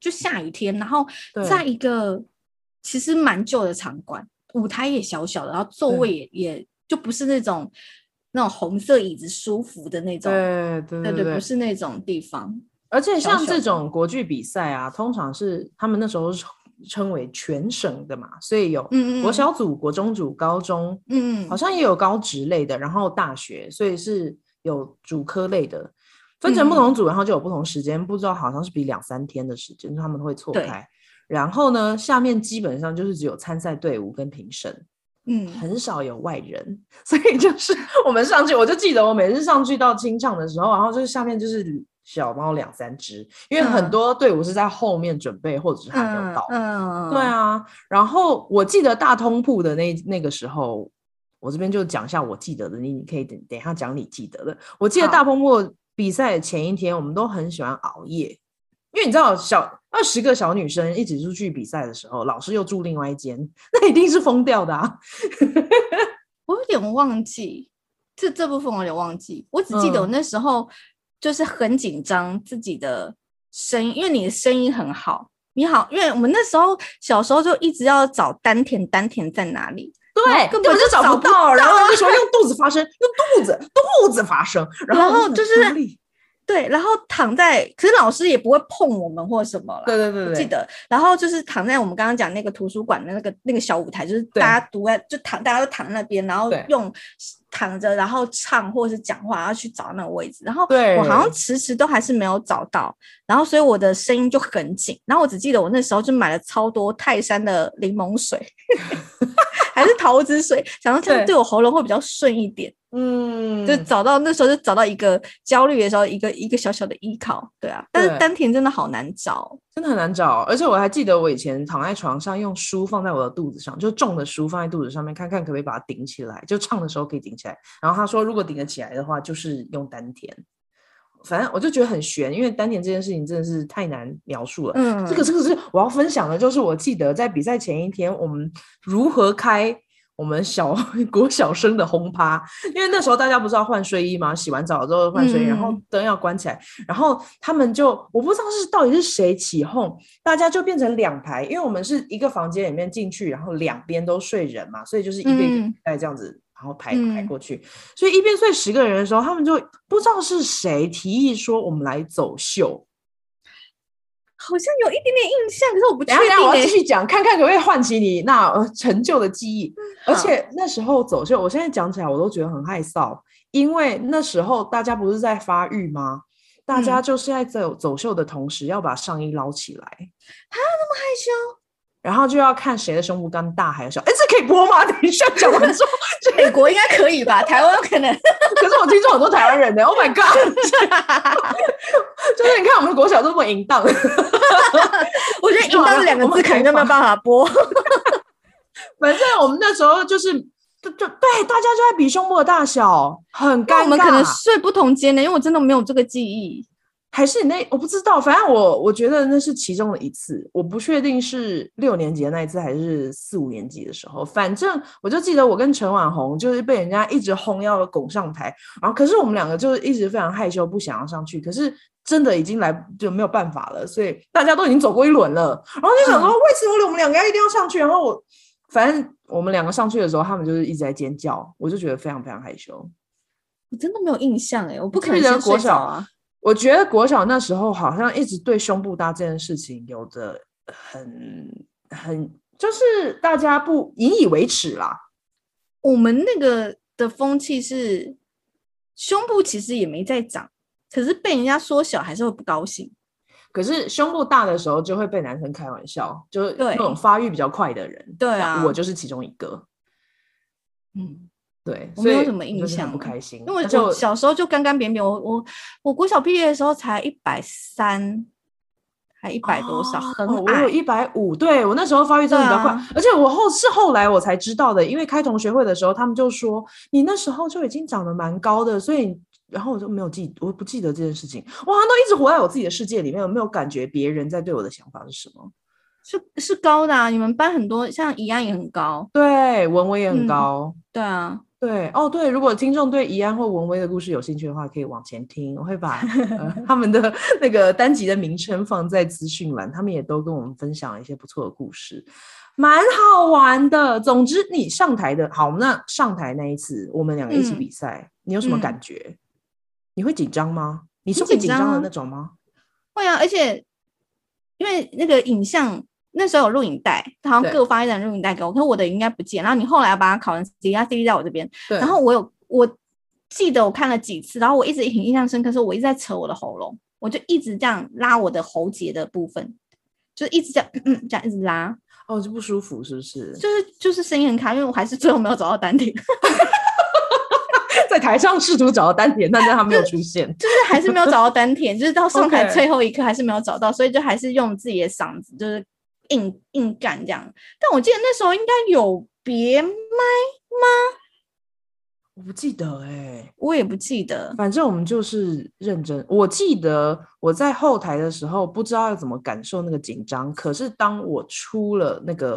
就下雨天，然后在一个其实蛮旧的场馆，舞台也小小的，然后座位也也就不是那种那种红色椅子舒服的那种，对对对，对对，不是那种地方，而且像这种国际比赛啊，通常是他们那时候是。称为全省的嘛，所以有国小组、嗯、国中组、高中，嗯，好像也有高职类的，然后大学，所以是有主科类的，分成不同组，然后就有不同时间，不知道好像是比两三天的时间，他们会错开。然后呢，下面基本上就是只有参赛队伍跟评审，嗯，很少有外人，所以就是我们上去，我就记得我每次上去到清唱的时候，然后就是下面就是小猫两三只，因为很多队伍是在后面准备，或者是还没有到。嗯，对啊。然后我记得大通铺的那那个时候，我这边就讲一下我记得的，你你可以等等一下讲你记得的。我记得大通铺比赛前一天，我们都很喜欢熬夜，因为你知道小二十个小女生一起出去比赛的时候，老师又住另外一间，那一定是疯掉的啊。我有点忘记这这部分，我有点忘记，我只记得我那时候。嗯就是很紧张自己的声音，因为你的声音很好，你好，因为我们那时候小时候就一直要找丹田，丹田在哪里？对，根本就找不到，然后那时候用肚子发声，用肚子肚子发声，然后就是对，然后躺在，可是老师也不会碰我们或什么了，对对对，记得，然后就是躺在我们刚刚讲那个图书馆的那个那个小舞台，就是大家读在就躺，大家都躺在那边，然后用。躺着，然后唱或者是讲话，然后去找那个位置，然后我好像迟迟都还是没有找到，然后所以我的声音就很紧，然后我只记得我那时候就买了超多泰山的柠檬水，还是桃子水，想要这样对我喉咙会比较顺一点。嗯，就找到那时候就找到一个焦虑的时候，一个一个小小的依靠，对啊。但是丹田真的好难找，真的很难找。而且我还记得我以前躺在床上，用书放在我的肚子上，就重的书放在肚子上面，看看可不可以把它顶起来，就唱的时候可以顶起来。然后他说，如果顶得起来的话，就是用丹田。反正我就觉得很悬，因为丹田这件事情真的是太难描述了。嗯，这个这个是我要分享的，就是我记得在比赛前一天，我们如何开。我们小 国小生的轰趴，因为那时候大家不是要换睡衣吗？洗完澡之后换睡衣，嗯、然后灯要关起来，然后他们就我不知道是到底是谁起哄，大家就变成两排，因为我们是一个房间里面进去，然后两边都睡人嘛，所以就是一个一个这样子，嗯、然后排排过去，所以一边睡十个人的时候，他们就不知道是谁提议说我们来走秀。好像有一点点印象，可是我不确定。我要继续讲，看看可不可以唤起你那陈旧的记忆。而且那时候走秀，我现在讲起来我都觉得很害臊，因为那时候大家不是在发育吗？大家就是在走走秀的同时要把上衣捞起来。啊，那么害羞。然后就要看谁的胸部更大还是小。哎，这可以播吗？等一下讲完之后，美国应该可以吧？台湾可能。可是我听说很多台湾人呢。Oh my god！就是你看我们国小这么淫荡。我觉得“淫荡 ”这两个字肯定没有办法播。反正我们那时候就是，就就对，大家就在比胸部的大小，很尴尬。我们可能睡不同间呢，因为我真的没有这个记忆。还是你那我不知道，反正我我觉得那是其中的一次，我不确定是六年级的那一次还是四五年级的时候。反正我就记得我跟陈婉红就是被人家一直轰要拱上台，然后可是我们两个就是一直非常害羞，不想要上去。可是真的已经来就没有办法了，所以大家都已经走过一轮了，然后就想说为什么我们两个要一定要上去？然后我反正我们两个上去的时候，他们就是一直在尖叫，我就觉得非常非常害羞。我真的没有印象哎，我不可能先国小啊。我觉得国小那时候好像一直对胸部大这件事情有着很很，就是大家不引以为耻啦。我们那个的风气是胸部其实也没在长，可是被人家缩小还是会不高兴。可是胸部大的时候就会被男生开玩笑，就是那种发育比较快的人。对啊，我就是其中一个。嗯。对，我没有什么印象，不开心，因为我小时候就干干扁扁，我我我国小毕业的时候才一百三，还一百多少，很矮，我有一百五，对，我那时候发育真的比较快，啊、而且我后是后来我才知道的，因为开同学会的时候，他们就说你那时候就已经长得蛮高的，所以然后我就没有记，我不记得这件事情，我好像都一直活在我自己的世界里面，我没有感觉别人在对我的想法是什么？是是高的啊，你们班很多像怡安也很高，对，文文也很高，嗯、对啊。对哦，对，如果听众对怡安或文威的故事有兴趣的话，可以往前听，我会把、呃、他们的那个单集的名称放在资讯栏，他们也都跟我们分享了一些不错的故事，蛮好玩的。总之，你上台的好，那上台那一次，我们两个一起比赛，嗯、你有什么感觉？嗯、你会紧张吗？你是会紧张的那种吗？会啊，而且因为那个影像。那时候有录影带，他好像各发一张录影带给我，可是我的应该不见。然后你后来把它拷成 CD，它 CD 在我这边。对。然后我有，我记得我看了几次，然后我一直很印象深刻，是我一直在扯我的喉咙，我就一直这样拉我的喉结的部分，就一直这样，嗯，这样一直拉。哦，就不舒服是不是？就是就是声音很卡，因为我还是最后没有找到丹田。在台上试图找到丹田，但是他没有出现，就是还是没有找到丹田，就是到上台 最后一刻还是没有找到，所以就还是用自己的嗓子，就是硬硬干这样。但我记得那时候应该有别麦吗？我不记得哎、欸，我也不记得。反正我们就是认真。我记得我在后台的时候，不知道要怎么感受那个紧张。可是当我出了那个，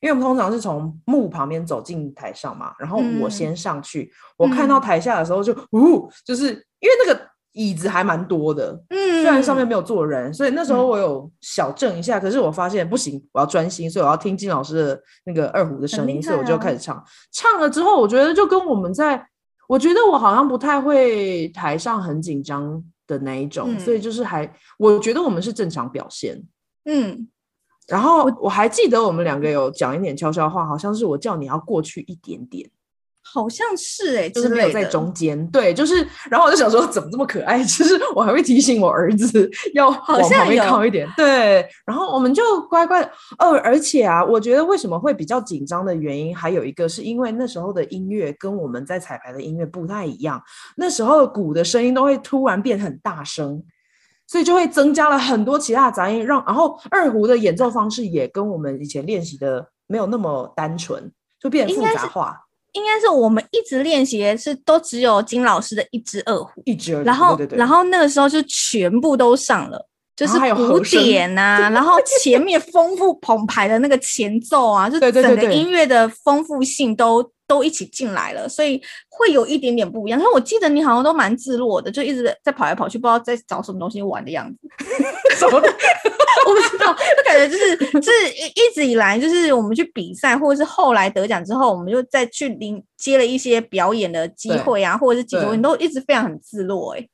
因为我们通常是从幕旁边走进台上嘛，然后我先上去，嗯、我看到台下的时候就，呜、嗯，就是因为那个椅子还蛮多的，嗯，虽然上面没有坐人，所以那时候我有小震一下。嗯、可是我发现不行，我要专心，所以我要听金老师的那个二胡的声音，啊、所以我就开始唱。唱了之后，我觉得就跟我们在。我觉得我好像不太会台上很紧张的那一种，嗯、所以就是还，我觉得我们是正常表现，嗯，然后我还记得我们两个有讲一点悄悄话，好像是我叫你要过去一点点。好像是哎、欸，就是没有在中间，对，就是，然后我就想说，怎么这么可爱？其实我还会提醒我儿子要往旁边靠一点，对，然后我们就乖乖的。哦，而且啊，我觉得为什么会比较紧张的原因，还有一个是因为那时候的音乐跟我们在彩排的音乐不太一样，那时候的鼓的声音都会突然变很大声，所以就会增加了很多其他的杂音，让然后二胡的演奏方式也跟我们以前练习的没有那么单纯，就变得复杂化。应该是我们一直练习的是都只有金老师的一只二胡，一支，然后对对对，然后那个时候就全部都上了，就是古典啊，然后前面丰富澎湃的那个前奏啊，就整个音乐的丰富性都。都一起进来了，所以会有一点点不一样。但是我记得你好像都蛮自若的，就一直在跑来跑去，不知道在找什么东西玩的样子。什么？我不知道，就感觉就是就是一直以来，就是我们去比赛，或者是后来得奖之后，我们就再去领接了一些表演的机会啊，或者是几多，你都一直非常很自若、欸。哎，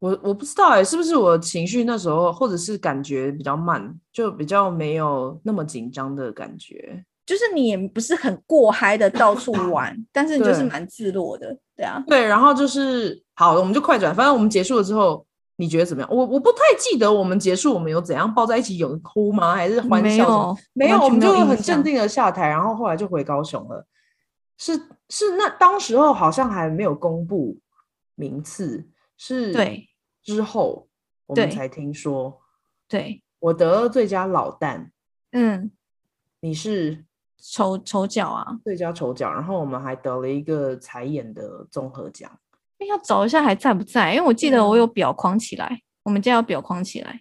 我我不知道哎、欸，是不是我情绪那时候，或者是感觉比较慢，就比较没有那么紧张的感觉。就是你也不是很过嗨的到处 玩，但是你就是蛮自落的，对啊。对，然后就是好，我们就快转。反正我们结束了之后，你觉得怎么样？我我不太记得我们结束我们有怎样抱在一起有哭吗？还是欢笑？没有，没有，我们就很镇定的下台，然后后来就回高雄了。是是，那当时候好像还没有公布名次，是对之后我们才听说。对，我得了最佳老旦，嗯，你是。丑丑角啊，最佳丑角，然后我们还得了一个才演的综合奖。要找一下还在不在？因为我记得我有表框起来，嗯、我们家有表框起来。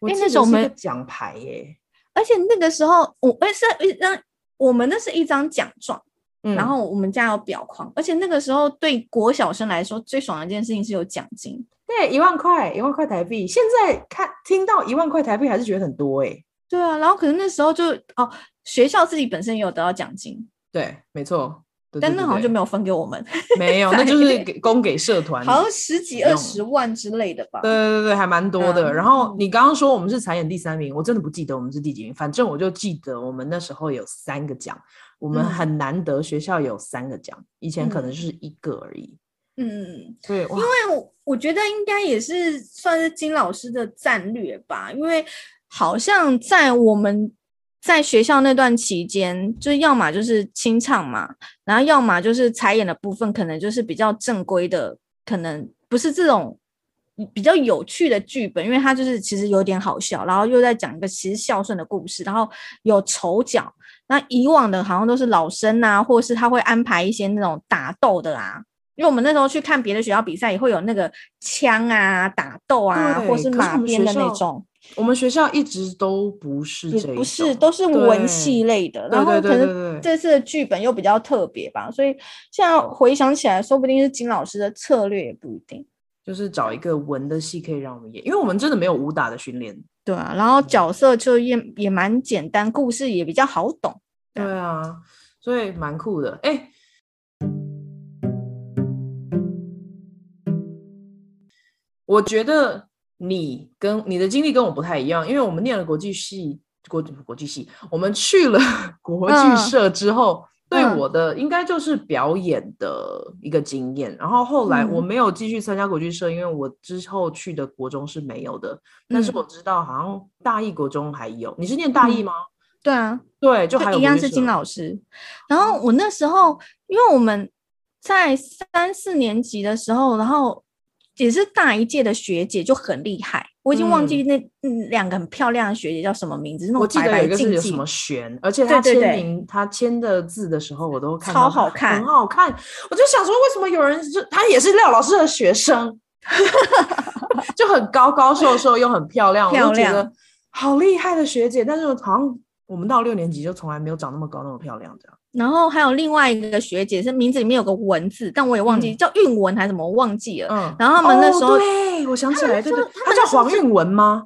因为那时候我们奖牌耶，而且那个时候我哎是一张，我们那是一张奖状，嗯、然后我们家有表框，而且那个时候对国小生来说最爽的一件事情是有奖金，对，一万块，一万块台币。现在看听到一万块台币还是觉得很多哎。对啊，然后可能那时候就哦。学校自己本身也有得到奖金，对，没错，对对对对，但那好像就没有分给我们，没有，那就是给供给社团，好像十几二十万之类的吧。对对对，还蛮多的。嗯、然后你刚刚说我们是才演第三名，我真的不记得我们是第几名，反正我就记得我们那时候有三个奖，我们很难得学校有三个奖，嗯、以前可能就是一个而已。嗯，对，因为我我觉得应该也是算是金老师的战略吧，因为好像在我们。在学校那段期间，就要么就是清唱嘛，然后要么就是才演的部分，可能就是比较正规的，可能不是这种比较有趣的剧本，因为它就是其实有点好笑，然后又在讲一个其实孝顺的故事，然后有丑角。那以往的好像都是老生啊，或是他会安排一些那种打斗的啊，因为我们那时候去看别的学校比赛，也会有那个枪啊、打斗啊，或是马鞭的那种。我们学校一直都不是这，不是都是文戏类的，然后可能这次的剧本又比较特别吧，所以现在回想起来，说不定是金老师的策略也不一定，就是找一个文的戏可以让我们演，因为我们真的没有武打的训练，对啊，然后角色就也也蛮简单，故事也比较好懂，对啊，对啊，所以蛮酷的，哎，我觉得。你跟你的经历跟我不太一样，因为我们念了国际系，国国际系，我们去了 国际社之后，嗯、对我的应该就是表演的一个经验。嗯、然后后来我没有继续参加国际社，因为我之后去的国中是没有的。嗯、但是我知道好像大义国中还有，你是念大义吗？嗯、对啊，对，就还有一样是金老师。然后我那时候，因为我们。在三四年级的时候，然后也是大一届的学姐就很厉害，我已经忘记那两个很漂亮的学姐叫什么名字。那我记得有一个是有什么璇，而且她签名，她签的字的时候我都看超好看，很好看。我就想说，为什么有人就她也是廖老师的学生，就很高高瘦瘦又很漂亮，漂亮，我就觉得好厉害的学姐。但是好像我们到六年级就从来没有长那么高那么漂亮这样。然后还有另外一个学姐，是名字里面有个文字，但我也忘记、嗯、叫韵文还是什么，我忘记了。嗯，然后他们那时候，哦、对，我想起来，对对，她叫黄韵文吗？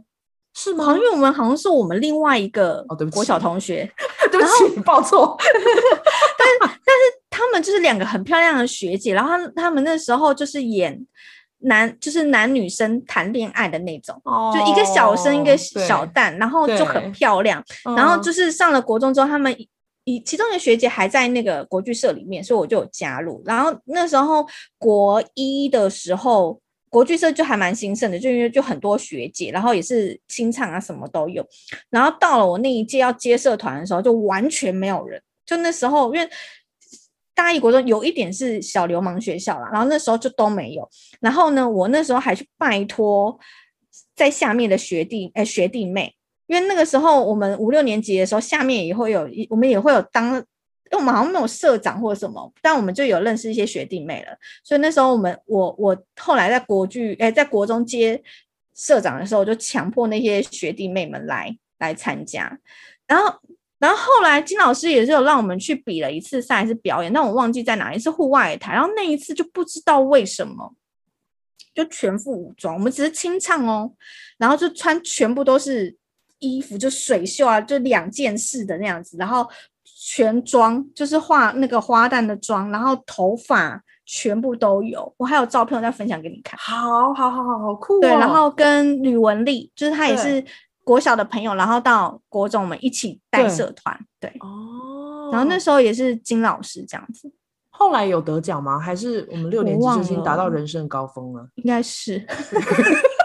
是吗？黄韵文好像是我们另外一个哦，对不起，国小同学，对不起，报错。但是但是他们就是两个很漂亮的学姐，然后他他们那时候就是演男，就是男女生谈恋爱的那种，哦、就一个小生一个小旦，然后就很漂亮。然后就是上了国中之后，他们。以其中一个学姐还在那个国剧社里面，所以我就有加入。然后那时候国一的时候，国剧社就还蛮兴盛的，就因为就很多学姐，然后也是清唱啊什么都有。然后到了我那一届要接社团的时候，就完全没有人。就那时候，因为大一国中有一点是小流氓学校啦，然后那时候就都没有。然后呢，我那时候还去拜托在下面的学弟哎学弟妹。因为那个时候我们五六年级的时候，下面也会有一，我们也会有当，因为我们好像没有社长或者什么，但我们就有认识一些学弟妹了。所以那时候我们，我我后来在国剧，哎，在国中接社长的时候，就强迫那些学弟妹们来来参加。然后，然后后来金老师也是有让我们去比了一次赛，是表演，但我忘记在哪一次户外台。然后那一次就不知道为什么，就全副武装，我们只是清唱哦，然后就穿全部都是。衣服就水袖啊，就两件式的那样子，然后全妆就是画那个花旦的妆，然后头发全部都有，我还有照片我再分享给你看。好好好好好酷哦。对，然后跟吕文丽，就是她也是国小的朋友，然后到国中我们一起带社团。对，对哦，然后那时候也是金老师这样子。后来有得奖吗？还是我们六年级就已经达到人生高峰了？应该是。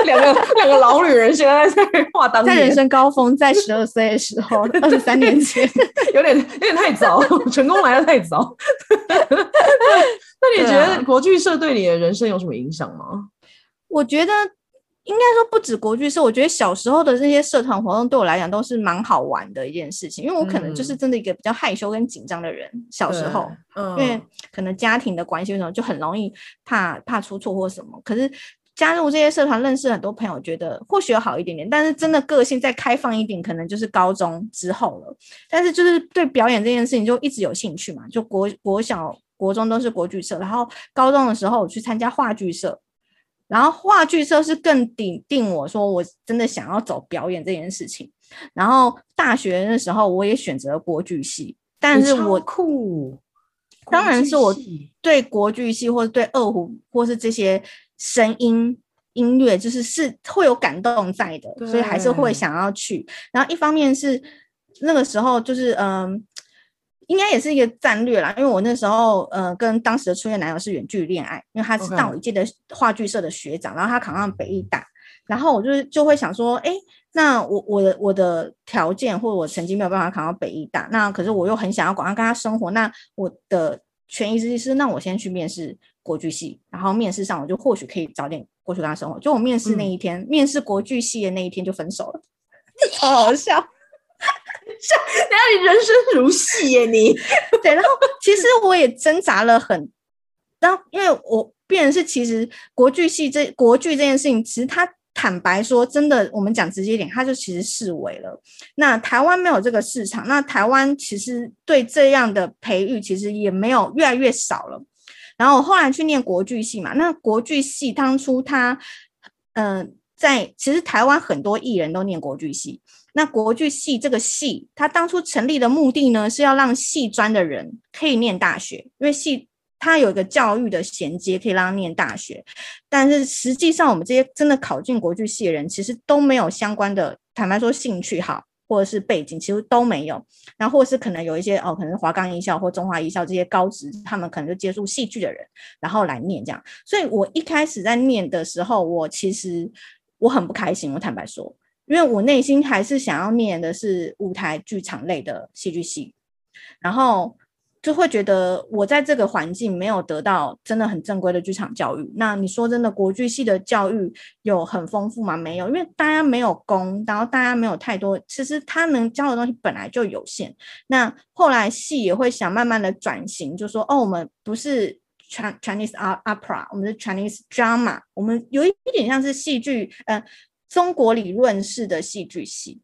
两个两个老女人现在在画当年，在人生高峰，在十二岁的时候，二十三年前，有点有点太早，成功来的太早。那你觉得国剧社对你的人生有什么影响吗？我觉得应该说不止国剧社，我觉得小时候的这些社团活动对我来讲都是蛮好玩的一件事情，因为我可能就是真的一个比较害羞跟紧张的人，嗯、小时候，嗯，因为可能家庭的关系，为什么就很容易怕怕出错或什么，可是。加入这些社团，认识很多朋友，觉得或许有好一点点，但是真的个性再开放一点，可能就是高中之后了。但是就是对表演这件事情就一直有兴趣嘛，就国国小、国中都是国剧社，然后高中的时候我去参加话剧社，然后话剧社是更顶定我说我真的想要走表演这件事情。然后大学的时候我也选择了国剧系，但是我酷，当然是我对国剧系或者对二胡或是这些。声音音乐就是是会有感动在的，所以还是会想要去。然后一方面是那个时候就是嗯，应该也是一个战略啦，因为我那时候呃跟当时的初恋男友是远距离恋爱，因为他是大我一届的话剧社的学长，然后他考上北艺大，然后我就就会想说，哎，那我我的我的条件或者我成绩没有办法考上北艺大，那可是我又很想要广上跟他生活，那我的权宜之计是，那我先去面试。国剧系，然后面试上我就或许可以早点过去跟他生活。就我面试那一天，嗯、面试国剧系的那一天就分手了，好好笑。像，等下你人生如戏耶你。对，然后其实我也挣扎了很，然后因为我变成是其实国剧系这国剧这件事情，其实他坦白说，真的我们讲直接一点，他就其实视为了。那台湾没有这个市场，那台湾其实对这样的培育其实也没有越来越少了。然后我后来去念国剧系嘛，那国剧系当初他，嗯、在其实台湾很多艺人都念国剧系。那国剧系这个系，他当初成立的目的呢，是要让戏专的人可以念大学，因为戏它有一个教育的衔接，可以让他念大学。但是实际上，我们这些真的考进国剧系的人，其实都没有相关的，坦白说，兴趣好。或者是背景其实都没有，然后或是可能有一些哦，可能华冈艺校或中华艺校这些高职，他们可能就接触戏剧的人，然后来念这样。所以我一开始在念的时候，我其实我很不开心，我坦白说，因为我内心还是想要念的是舞台剧场类的戏剧系。然后就会觉得我在这个环境没有得到真的很正规的剧场教育。那你说真的，国剧系的教育有很丰富吗？没有，因为大家没有功，然后大家没有太多，其实他能教的东西本来就有限。那后来系也会想慢慢的转型，就说哦，我们不是 Chinese opera，我们是 Chinese drama，我们有一点像是戏剧，呃，中国理论式的戏剧系。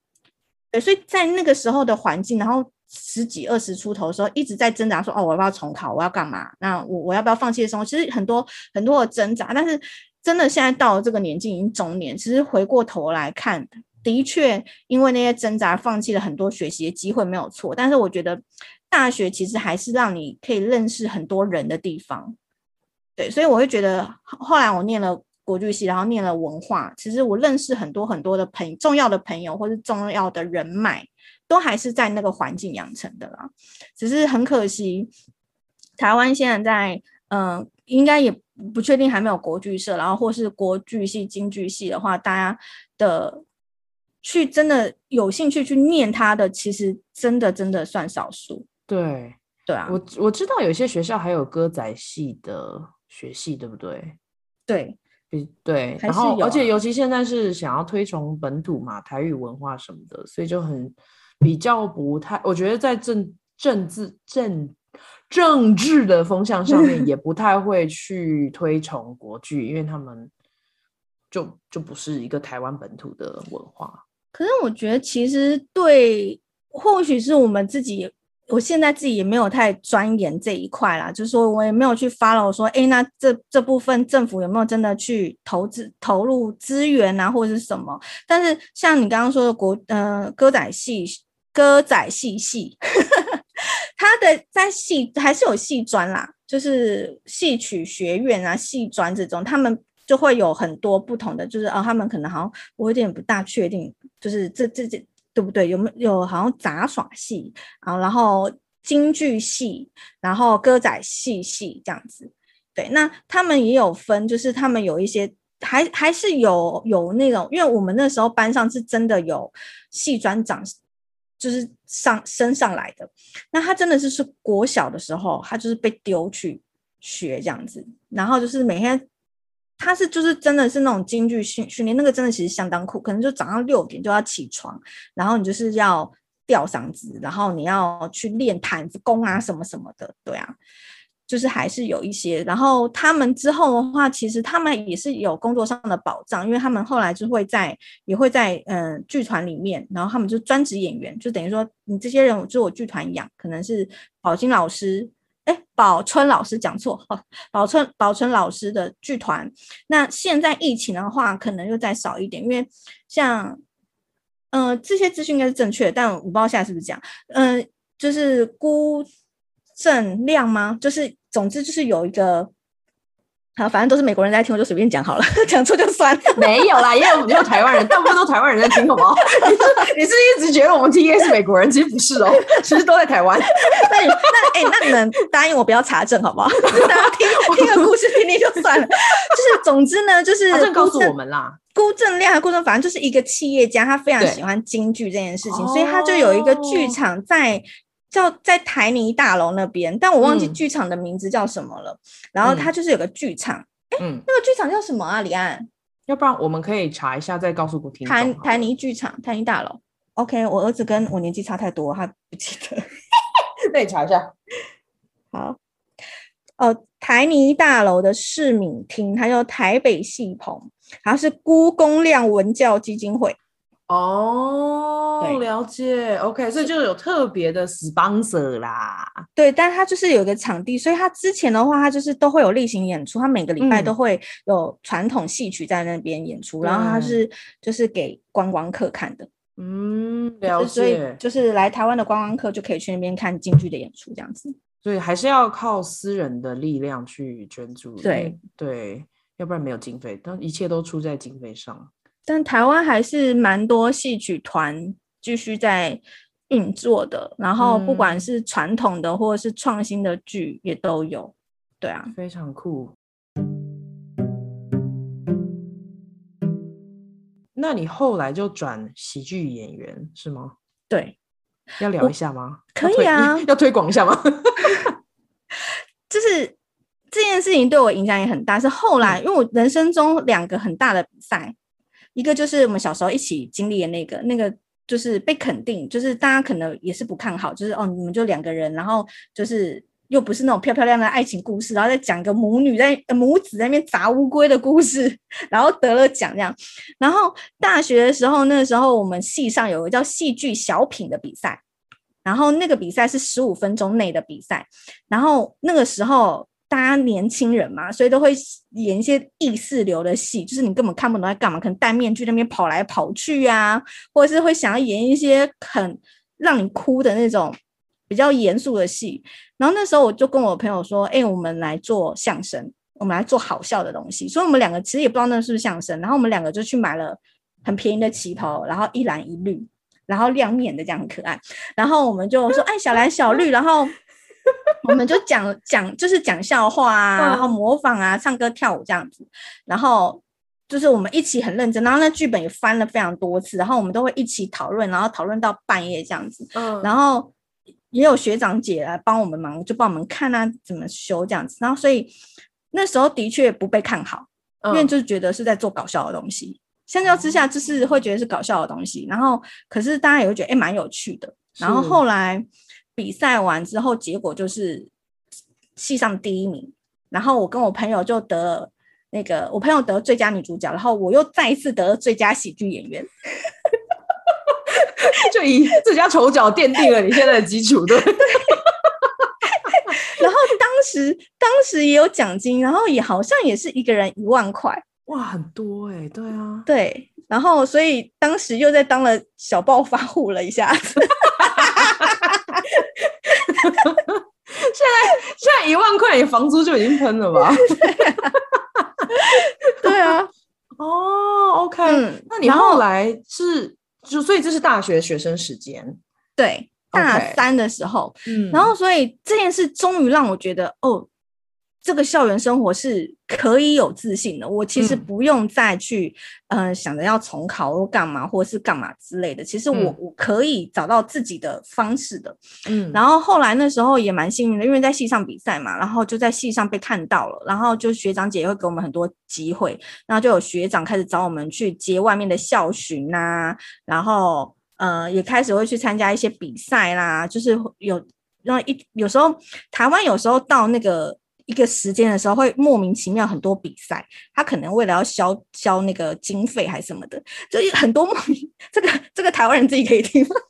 对，所以在那个时候的环境，然后。十几二十出头的时候，一直在挣扎说：“哦，我要不要重考？我要干嘛？那我我要不要放弃的时候？”其实很多很多的挣扎，但是真的现在到了这个年纪，已经中年，其实回过头来看，的确因为那些挣扎，放弃了很多学习的机会，没有错。但是我觉得大学其实还是让你可以认识很多人的地方。对，所以我会觉得后来我念了国剧系，然后念了文化，其实我认识很多很多的朋重要的朋友，或是重要的人脉。都还是在那个环境养成的啦，只是很可惜，台湾现在在嗯、呃，应该也不确定还没有国剧社，然后或是国剧系、京剧系的话，大家的去真的有兴趣去念它的，其实真的真的算少数。对对啊，我我知道有些学校还有歌仔戏的学系，对不对？对，对，然后而且尤其现在是想要推崇本土嘛，台语文化什么的，所以就很。比较不太，我觉得在政政治政政治的风向上面，也不太会去推崇国剧，因为他们就就不是一个台湾本土的文化。可是我觉得，其实对，或许是我们自己，我现在自己也没有太钻研这一块啦，就是说我也没有去 follow 说，哎，那这这部分政府有没有真的去投资投入资源啊，或者是什么？但是像你刚刚说的国，呃，歌仔戏。歌仔戏系，他的在戏还是有戏专啦，就是戏曲学院啊、戏专这种，他们就会有很多不同的，就是哦，他们可能好像我有点不大确定，就是这这这对不对？有没有好像杂耍戏啊，然后京剧戏，然后歌仔戏系这样子。对，那他们也有分，就是他们有一些还还是有有那种，因为我们那时候班上是真的有戏专长。就是上升上来的，那他真的是是国小的时候，他就是被丢去学这样子，然后就是每天他是就是真的是那种京剧训训练，那个真的其实相当酷，可能就早上六点就要起床，然后你就是要吊嗓子，然后你要去练毯子功啊什么什么的，对啊。就是还是有一些，然后他们之后的话，其实他们也是有工作上的保障，因为他们后来就会在也会在嗯、呃、剧团里面，然后他们就专职演员，就等于说你这些人就是我剧团养，可能是宝金老师，哎，宝春老师讲错，宝春宝春老师的剧团。那现在疫情的话，可能又再少一点，因为像嗯、呃、这些资讯应该是正确，但我不知道现在是不是这样，嗯、就是估。正亮吗？就是，总之就是有一个，好，反正都是美国人在听，我就随便讲好了，讲错就算了。没有啦，也有也有台湾人，大部分都台湾人在听，好不好？你是你是一直觉得我们 TA 是美国人，其实不是哦，其实都在台湾。那你那哎、欸，那你们答应我不要查证好不好？大家听听个故事听听就算了。就是总之呢，就是告诉我们啦，辜正亮和辜正，反正就是一个企业家，他非常喜欢京剧这件事情，所以他就有一个剧场在。叫在台泥大楼那边，但我忘记剧场的名字叫什么了。嗯、然后它就是有个剧场，哎、嗯，那个剧场叫什么啊？李安，要不然我们可以查一下，再告诉我听。台台泥剧场，台泥大楼。OK，我儿子跟我年纪差太多，他不记得。那你查一下。好。哦、呃，台泥大楼的市民厅，它叫台北戏棚，它是辜公亮文教基金会。哦，了解，OK，所以就有特别的 sponsor 啦。对，但他就是有一个场地，所以他之前的话，他就是都会有例行演出，他每个礼拜都会有传统戏曲在那边演出，嗯、然后他是就是给观光客看的。嗯，了解。所以就是来台湾的观光客就可以去那边看京剧的演出，这样子。所以还是要靠私人的力量去捐助。对对，要不然没有经费，但一切都出在经费上。但台湾还是蛮多戏曲团继续在运作的，然后不管是传统的或者是创新的剧也都有，对啊，非常酷。那你后来就转喜剧演员是吗？对，要聊一下吗？可以啊，要推广一下吗？就是这件事情对我影响也很大。是后来，嗯、因为我人生中两个很大的比赛，一个就是我们小时候一起经历的那个，那个就是被肯定，就是大家可能也是不看好，就是哦，你们就两个人，然后就是。又不是那种漂漂亮的爱情故事，然后再讲个母女在母子在那边砸乌龟的故事，然后得了奖这样。然后大学的时候，那个时候我们系上有个叫戏剧小品的比赛，然后那个比赛是十五分钟内的比赛。然后那个时候大家年轻人嘛，所以都会演一些意识流的戏，就是你根本看不懂在干嘛，可能戴面具那边跑来跑去啊，或者是会想要演一些很让你哭的那种。比较严肃的戏，然后那时候我就跟我朋友说：“哎、我们来做相声，我们来做好笑的东西。”所以，我们两个其实也不知道那是不是相声。然后我们两个就去买了很便宜的旗袍，然后一蓝一绿，然后亮面的这样很可爱。然后我们就说：“哎，小蓝小绿。”然后我们就讲讲，就是讲笑话啊，然后模仿啊，唱歌跳舞这样子。然后就是我们一起很认真，然后那剧本也翻了非常多次，然后我们都会一起讨论，然后讨论到半夜这样子。嗯，然后。也有学长姐来帮我们忙，就帮我们看啊怎么修这样子，然后所以那时候的确不被看好，因为就是觉得是在做搞笑的东西。相较之下，就是会觉得是搞笑的东西，然后可是大家也会觉得哎蛮有趣的。然后后来比赛完之后，结果就是系上第一名，然后我跟我朋友就得了那个，我朋友得最佳女主角，然后我又再一次得了最佳喜剧演员。就以最佳丑角奠定了你现在的基础，对。然后当时当时也有奖金，然后也好像也是一个人一万块，哇，很多哎、欸，对啊，对。然后所以当时又在当了小暴发户了一下子。现在现在一万块，你房租就已经喷了吧？对啊。哦、oh,，OK，、嗯、那你后来是？就所以这是大学学生时间，对，大三的时候，嗯，然后所以这件事终于让我觉得，哦，这个校园生活是可以有自信的。我其实不用再去，嗯、呃，想着要重考或干嘛，或者是干嘛之类的。其实我、嗯、我可以找到自己的方式的，嗯。然后后来那时候也蛮幸运的，因为在系上比赛嘛，然后就在系上被看到了，然后就学长姐也会给我们很多机会，然后就有学长开始找我们去接外面的校巡啊，然后呃也开始会去参加一些比赛啦，就是有让一有时候台湾有时候到那个。一个时间的时候会莫名其妙很多比赛，他可能为了要消消那个经费还是什么的，就很多莫名这个这个台湾人自己可以听，就是会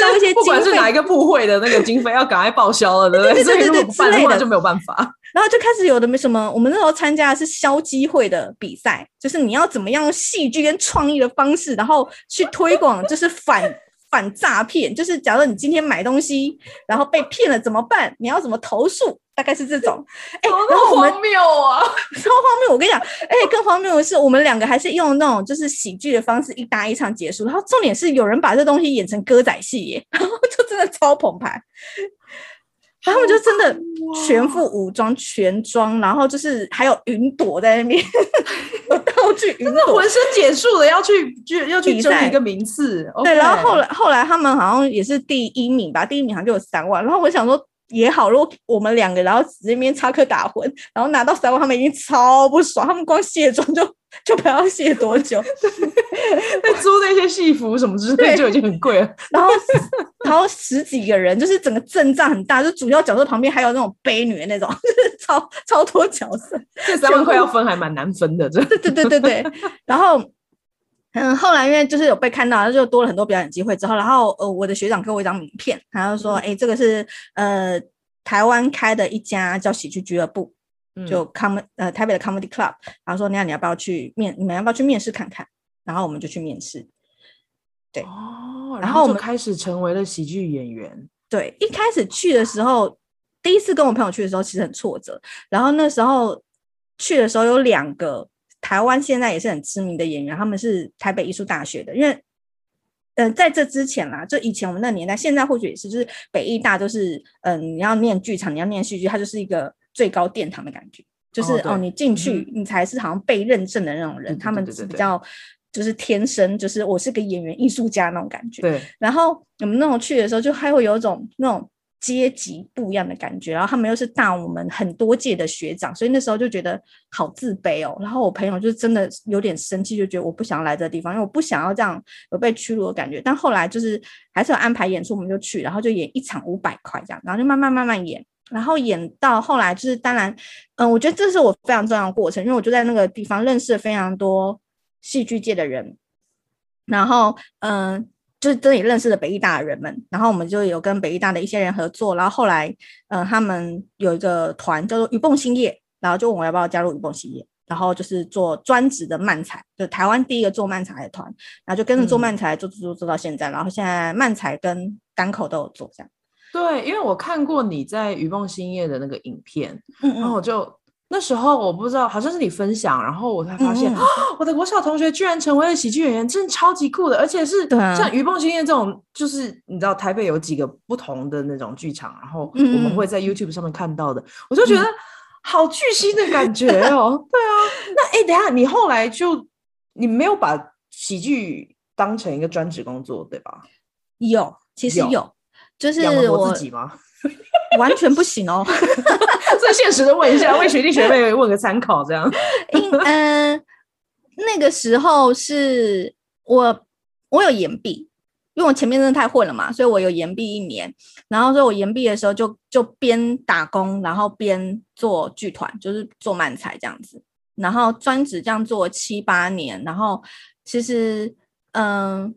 消一些不管是哪一个部会的那个经费要赶快报销了，对不对？所以如果不办的话就没有办法。然后就开始有的没什么，我们那时候参加的是消基会的比赛，就是你要怎么样用戏剧跟创意的方式，然后去推广，就是反。反诈骗就是，假如你今天买东西，然后被骗了怎么办？你要怎么投诉？大概是这种。哎、欸，然后我们荒谬啊，超荒谬！我跟你讲，哎、欸，更荒谬的是，我们两个还是用那种就是喜剧的方式，一搭一唱结束。然后重点是，有人把这东西演成歌仔戏耶，然后就真的超澎湃。他们就真的全副武装、全装，然后就是还有云朵在那边，有道具云朵，浑身解数的要去去要去争一个名次。对，然后后来后来他们好像也是第一名吧，第一名好像就有三万。然后我想说也好，如果我们两个然后这边插科打诨，然后拿到三万，他们已经超不爽，他们光卸妆就。就不要卸多久，那租那些戏服什么之类 就已经很贵了。然后，然后十几个人，就是整个阵仗很大，就主要角色旁边还有那种悲女的那种，就是超超多角色。这三万块要分还蛮难分的，这。对对对对对。然后，嗯，后来因为就是有被看到，就多了很多表演机会之后，然后呃，我的学长给我一张名片，他就说：“哎、这个是呃台湾开的一家叫喜剧俱乐部。”就 com 呃台北的 comedy club，然后说，那你要不要去面？你们要不要去面试看看？然后我们就去面试。对哦，然后我们开始成为了喜剧演员。对，一开始去的时候，第一次跟我朋友去的时候，其实很挫折。然后那时候去的时候，有两个台湾现在也是很知名的演员，他们是台北艺术大学的。因为，嗯、呃，在这之前啦，就以前我们那年代，现在或许也是，就是北艺大都是，嗯、呃，你要念剧场，你要念戏剧，它就是一个。最高殿堂的感觉，就是哦，哦，你进去，嗯，你才是好像被认证的那种人。他们是比较就是天生，就是我是个演员、艺术家那种感觉。对。然后我们那种去的时候，就还会有一种那种阶级不一样的感觉，然后他们又是大我们很多届的学长，所以那时候就觉得好自卑哦。然后我朋友就真的有点生气，就觉得我不想要来这个地方，因为我不想要这样有被屈辱的感觉。但后来就是还是有安排演出，我们就去，然后就演一场五百块这样，然后就慢慢慢慢演，然后演到后来就是当然，嗯，我觉得这是我非常重要的过程，因为我就在那个地方认识了非常多戏剧界的人，然后嗯。就是这里认识的北艺大的人们，然后我们就有跟北艺大的一些人合作，然后后来，呃，他们有一个团叫做鱼蹦兴业，然后就问我要不要加入鱼蹦兴业，然后就是做专职的漫才，就台湾第一个做漫才的团，然后就跟着做漫才做做做做到现在，嗯、然后现在漫才跟单口都有做这样。对，因为我看过你在鱼蹦兴业的那个影片，嗯嗯然后我就。那时候我不知道，好像是你分享，然后我才发现，嗯、我的国小同学居然成为了喜剧演员，真的超级酷的，而且是像鱼蹦兴业这种，就是你知道台北有几个不同的那种剧场，然后我们会在 YouTube 上面看到的，嗯、我就觉得好巨星的感觉哦。对啊，那哎，等下你后来就你没有把喜剧当成一个专职工作，对吧？有，其实有，有就是我自己吗？完全不行哦，最现实的问一下，为学弟学妹问个参考，这样。嗯、呃，那个时候是我我有延毕，因为我前面真的太混了嘛，所以我有延毕一年。然后，所以我延毕的时候就就边打工，然后边做剧团，就是做漫才这样子。然后专职这样做七八年，然后其实嗯。呃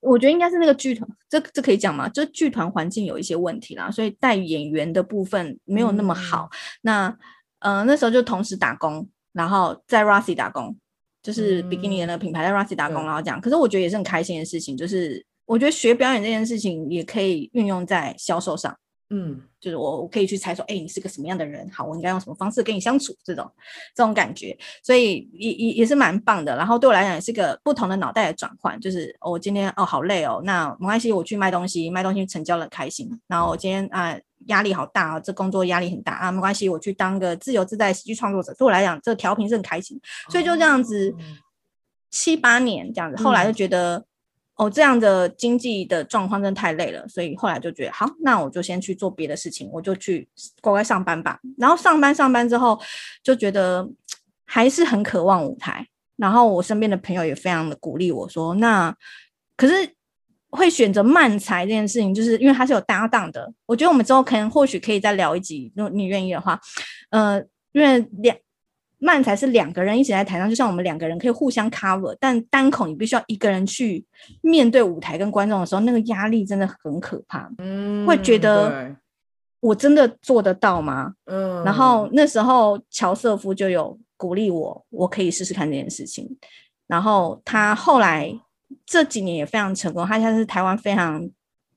我觉得应该是那个剧团，这这可以讲吗？就剧团环境有一些问题啦，所以带演员的部分没有那么好。嗯、那呃那时候就同时打工，然后在 Rossi 打工，就是比基尼的那个品牌在 Rossi 打工，嗯、然后这样。可是我觉得也是很开心的事情，就是我觉得学表演这件事情也可以运用在销售上。嗯，就是我我可以去猜说，哎、欸，你是个什么样的人？好，我应该用什么方式跟你相处？这种这种感觉，所以也也也是蛮棒的。然后对我来讲，也是个不同的脑袋的转换。就是我、哦、今天哦好累哦，那没关系，我去卖东西，卖东西成交了，开心。然后我今天啊压力好大啊，这工作压力很大啊，没关系，我去当个自由自在喜剧创作者。对我来讲，这调频是很开心。所以就这样子、哦、七八年这样子，后来就觉得。哦，这样的经济的状况真的太累了，所以后来就觉得好，那我就先去做别的事情，我就去乖乖上班吧。然后上班上班之后，就觉得还是很渴望舞台。然后我身边的朋友也非常的鼓励我说，那可是会选择漫才这件事情，就是因为它是有搭档的。我觉得我们之后可能或许可以再聊一集，如果你愿意的话，呃，因为两。漫才是两个人一起在台上，就像我们两个人可以互相 cover，但单口你必须要一个人去面对舞台跟观众的时候，那个压力真的很可怕。嗯，会觉得我真的做得到吗？嗯，然后那时候乔瑟夫就有鼓励我，我可以试试看这件事情。然后他后来这几年也非常成功，他现在是台湾非常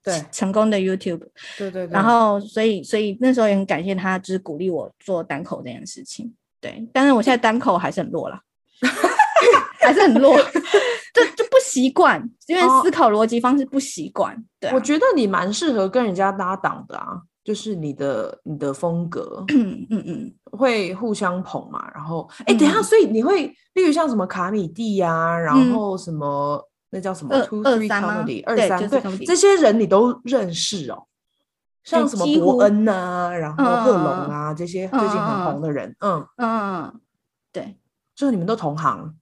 对成功的 YouTube。对对对。然后所以所以那时候也很感谢他，就是鼓励我做单口这件事情。对，但是我现在单口还是很弱啦，还是很弱，就就不习惯，因为思考逻辑方式不习惯。对、啊，我觉得你蛮适合跟人家搭档的啊，就是你的你的风格，嗯嗯嗯，会互相捧嘛。然后，哎、欸，等一下，所以你会，例如像什么卡米蒂呀、啊，然后什么、嗯、那叫什么 Two Three Comedy 二三对，这些人你都认识哦。像什么伯恩啊，然后贺龙啊，这些最近很红的人，嗯。嗯，对，就是你们都同行，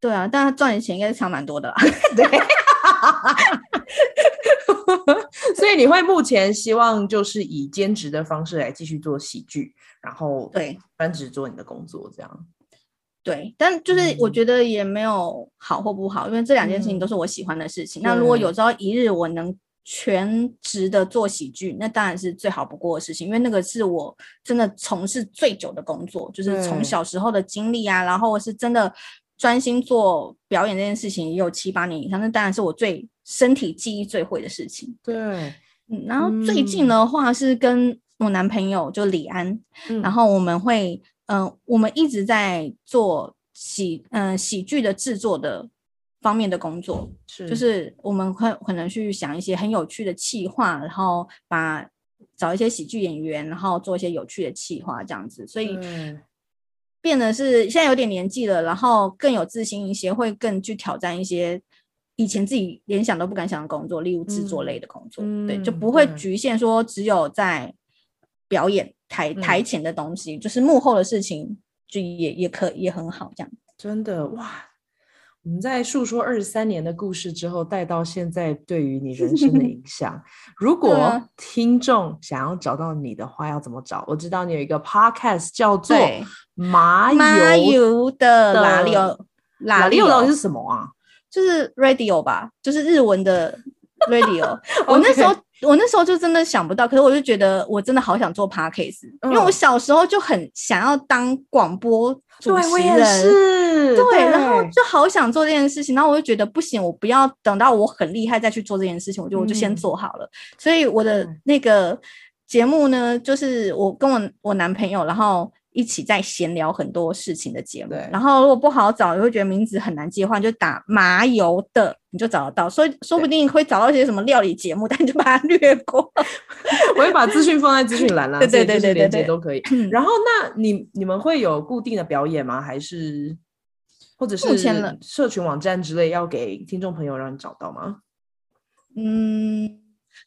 对啊，但他赚的钱应该是差蛮多的啦，对，所以你会目前希望就是以兼职的方式来继续做喜剧，然后对。专职做你的工作这样，对，但就是我觉得也没有好或不好，因为这两件事情都是我喜欢的事情。那如果有朝一日我能。全职的做喜剧，那当然是最好不过的事情，因为那个是我真的从事最久的工作，就是从小时候的经历啊，然后是真的专心做表演这件事情也有七八年以上，那当然是我最身体记忆最会的事情。对，嗯，然后最近的话是跟我男朋友就李安，嗯、然后我们会，嗯、呃，我们一直在做喜，嗯、呃，喜剧的制作的。方面的工作是，就是我们会可能去想一些很有趣的企划，然后把找一些喜剧演员，然后做一些有趣的企划这样子，所以变得是现在有点年纪了，然后更有自信一些，会更去挑战一些以前自己连想都不敢想的工作，例如制作类的工作，嗯、对，就不会局限说只有在表演台台前的东西，嗯、就是幕后的事情就也也可也很好，这样。真的哇。我们在述说二十三年的故事之后，带到现在对于你人生的 影响。如果听众想要找到你的话，要怎么找？我知道你有一个 podcast 叫做《麻油的拉力欧》，拉力欧到底是什么啊？就是 radio 吧，就是日文的 radio。我那时候。我那时候就真的想不到，可是我就觉得我真的好想做 podcast，因为我小时候就很想要当广播主持人，对，我也是，对，然后就好想做这件事情，然后我就觉得不行，我不要等到我很厉害再去做这件事情，我就我就先做好了。所以我的那个节目呢，就是我跟我我男朋友，然后。一起在闲聊很多事情的节目，然后如果不好找，你会觉得名字很难记的话，就打麻油的，你就找得到。所以说不定会找到一些什么料理节目，但你就把它略过。我会把资讯放在资讯栏啦，对对对对对，对，都可以。然后，那你你们会有固定的表演吗？还是或者是社群网站之类要给听众朋友让你找到吗？嗯，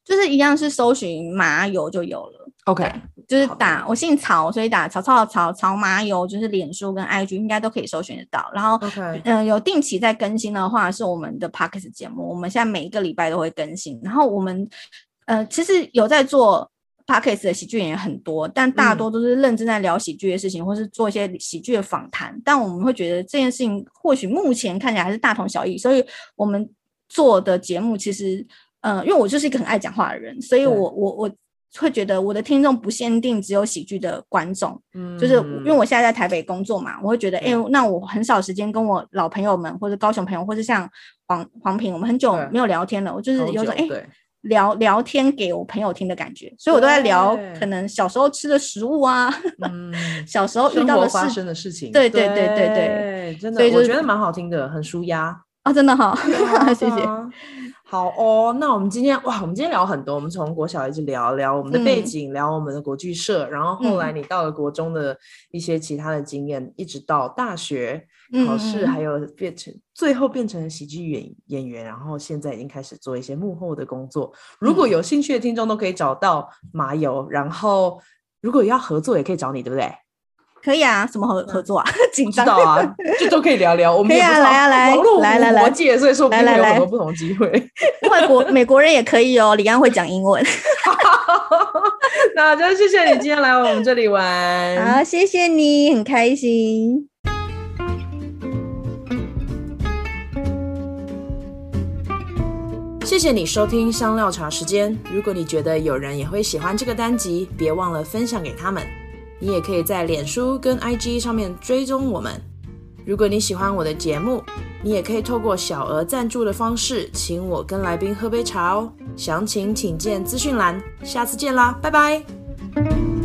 就是一样是搜寻麻油就有了。OK。就是打我姓曹，所以打曹操的曹曹麻油，就是脸书跟 IG 应该都可以搜寻得到。然后，嗯有定期在更新的话，是我们的 Podcast 节目，我们现在每一个礼拜都会更新。然后我们，呃，其实有在做 Podcast 的喜剧演员很多，但大多都是认真在聊喜剧的事情，嗯、或是做一些喜剧的访谈。但我们会觉得这件事情或许目前看起来还是大同小异，所以我们做的节目其实，呃，因为我就是一个很爱讲话的人，所以我我我。会觉得我的听众不限定只有喜剧的观众，嗯，就是因为我现在在台北工作嘛，我会觉得，哎、嗯欸，那我很少时间跟我老朋友们或者高雄朋友，或者像黄黄平，我们很久没有聊天了，我就是有种哎、欸、聊聊天给我朋友听的感觉，所以我都在聊可能小时候吃的食物啊，嗯、小时候遇到的发生的事情，对对对对对，真的，所以我觉得蛮好听的，很舒压。啊，真的好，谢谢。好哦，那我们今天哇，我们今天聊很多，我们从国小一直聊聊我们的背景，嗯、聊我们的国剧社，然后后来你到了国中的一些其他的经验，嗯、一直到大学考试，还有变成、嗯、最后变成喜剧演演员，然后现在已经开始做一些幕后的工作。如果有兴趣的听众都可以找到麻油，然后如果要合作也可以找你，对不对？可以啊，什么合合作啊？紧张啊，就都可以聊聊。我们可以啊，来啊来，来来来，国界，所以说我们有很多不同机会。外国美国人也可以哦，李安会讲英文。那就谢谢你今天来我们这里玩。好，谢谢你，很开心。谢谢你收听香料茶时间。如果你觉得有人也会喜欢这个单集，别忘了分享给他们。你也可以在脸书跟 IG 上面追踪我们。如果你喜欢我的节目，你也可以透过小额赞助的方式，请我跟来宾喝杯茶哦。详情请见资讯栏。下次见啦，拜拜。